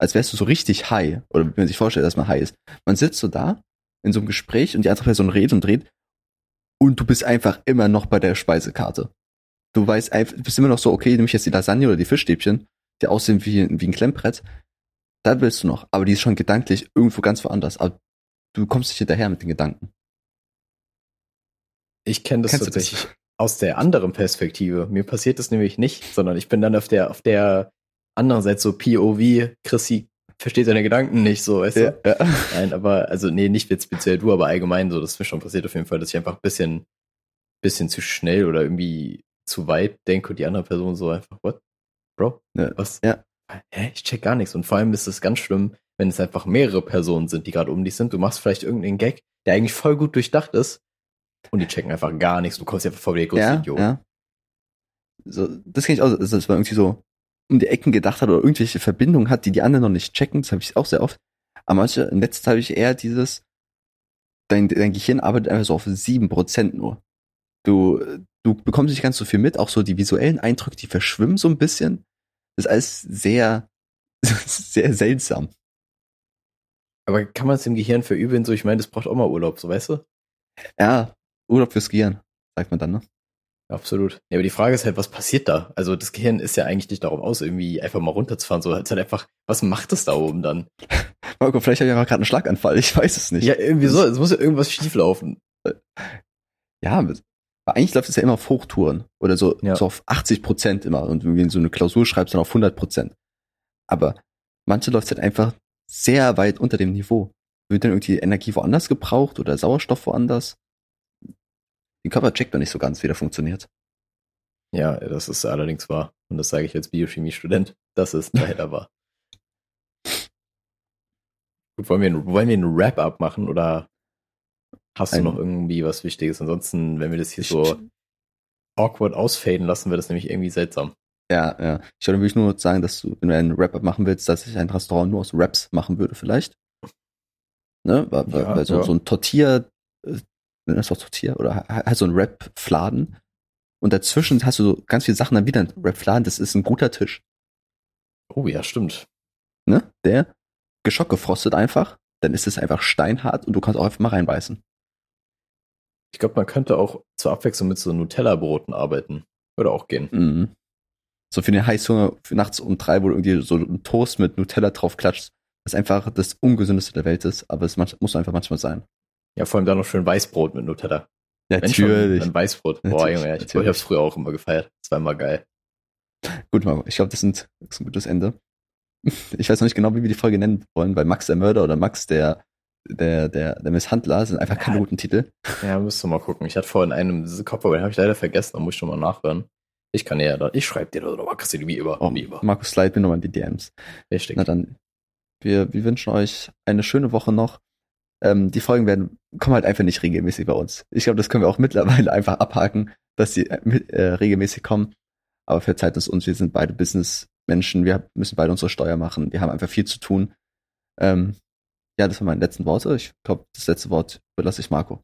als wärst du so richtig high, oder wenn man sich vorstellt, dass man high ist. Man sitzt so da in so einem Gespräch und die andere Person redet und dreht und du bist einfach immer noch bei der Speisekarte. Du weißt einfach, du bist immer noch so, okay, nehme ich jetzt die Lasagne oder die Fischstäbchen, die aussehen wie, wie ein Klemmbrett da willst du noch, aber die ist schon gedanklich irgendwo ganz woanders. Aber du kommst nicht hinterher mit den Gedanken. Ich kenne das Kennst tatsächlich das? aus der anderen Perspektive. Mir passiert das nämlich nicht, sondern ich bin dann auf der, auf der anderen Seite so POV, Chrissy versteht seine Gedanken nicht, so, weißt ja, du? Ja. Nein, aber, also, nee, nicht speziell du, aber allgemein so, das ist mir schon passiert auf jeden Fall, dass ich einfach ein bisschen, bisschen zu schnell oder irgendwie zu weit denke und die andere Person so einfach, what? Bro? Ja. Was? Ja hä, ich check gar nichts. Und vor allem ist es ganz schlimm, wenn es einfach mehrere Personen sind, die gerade um dich sind. Du machst vielleicht irgendeinen Gag, der eigentlich voll gut durchdacht ist. Und die checken einfach gar nichts. Du kommst einfach vor wie der ja, Idiot. Ja. So, das kenne ich auch, dass man irgendwie so um die Ecken gedacht hat oder irgendwelche Verbindungen hat, die die anderen noch nicht checken. Das habe ich auch sehr oft. Aber manche, in letzter Zeit habe ich eher dieses, dein, dein Gehirn arbeitet einfach so auf sieben Prozent nur. Du, du bekommst nicht ganz so viel mit, auch so die visuellen Eindrücke, die verschwimmen so ein bisschen. Das ist alles sehr, (laughs) sehr seltsam. Aber kann man es dem Gehirn verübeln? So, ich meine, das braucht auch mal Urlaub, so weißt du? Ja, Urlaub fürs Gehirn, sagt man dann, ne? Absolut. Ja, aber die Frage ist halt, was passiert da? Also das Gehirn ist ja eigentlich nicht darauf aus, irgendwie einfach mal runterzufahren. So, es ist halt einfach, was macht es da oben dann? (laughs) Marco, vielleicht habe ich ja gerade einen Schlaganfall, ich weiß es nicht. Ja, irgendwie so, es muss ja irgendwas schieflaufen. Ja, aber eigentlich läuft es ja immer auf Hochtouren oder so, ja. so auf 80 Prozent immer und wenn du so eine Klausur schreibst, dann auf 100 Prozent. Aber manche läuft halt einfach sehr weit unter dem Niveau. Wird dann irgendwie Energie woanders gebraucht oder Sauerstoff woanders? Den Körper checkt man nicht so ganz, wie der funktioniert. Ja, das ist allerdings wahr. Und das sage ich als Biochemiestudent. Das ist (laughs) leider wahr. Gut, wollen wir, wollen wir einen Wrap-up machen oder Hast du noch irgendwie was Wichtiges? Ansonsten, wenn wir das hier so awkward ausfaden lassen, wird das nämlich irgendwie seltsam. Ja, ja. Ich würde wirklich nur sagen, dass du, wenn du einen Wrap-Up machen willst, dass ich ein Restaurant nur aus Wraps machen würde, vielleicht. Ne? Weil, Ja, weil so, ja. so ein Tortilla, äh, das doch Tortilla, oder halt so ein Wrap-Fladen. Und dazwischen hast du so ganz viele Sachen dann wieder ein Wrap-Fladen. Das ist ein guter Tisch. Oh ja, stimmt. Ne? Der geschockgefrostet einfach. Dann ist es einfach steinhart und du kannst auch einfach mal reinbeißen. Ich glaube, man könnte auch zur Abwechslung mit so Nutella-Broten arbeiten. Würde auch gehen. Mhm. So für den Heißhunger für nachts um drei, wo du irgendwie so einen Toast mit Nutella drauf klatscht, was einfach das ungesündeste der Welt ist, aber es muss einfach manchmal sein. Ja, vor allem dann noch schön Weißbrot mit Nutella. Natürlich. schon, dann Weißbrot. Boah, Natürlich, Junge, ich, ich natürlich. hab's früher auch immer gefeiert. Das war immer geil. Gut, Marco, ich glaube, das, das ist ein gutes Ende. (laughs) Ich weiß noch nicht genau, wie wir die Folge nennen wollen, weil Max der Mörder oder Max der, der, der, der Misshandler sind einfach keine Ja. guten Titel. Ja, müsst ihr mal gucken. Ich hatte vorhin einen Kopf, aber den habe ich leider vergessen. Da muss ich schon mal nachhören. Ich kann ja, da- ich schreibe dir da, aber kriegst du die wie über. Oh, wie über. Markus, slide mir nochmal in die DMs. Richtig. Na dann, wir, wir wünschen euch eine schöne Woche noch. Ähm, die Folgen werden, kommen halt einfach nicht regelmäßig bei uns. Ich glaube, das können wir auch (laughs) mittlerweile einfach abhaken, dass sie äh, äh, regelmäßig kommen. Aber verzeiht es uns, wir sind beide Businessmenschen, wir müssen beide unsere Steuer machen, wir haben einfach viel zu tun. Ähm, ja, das waren meine letzten Worte. Ich glaube, das letzte Wort überlasse ich Marco.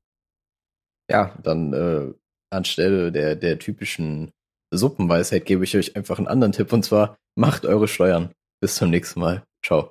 Ja, dann äh, anstelle der, der typischen Suppenweisheit gebe ich euch einfach einen anderen Tipp und zwar macht eure Steuern. Bis zum nächsten Mal. Ciao.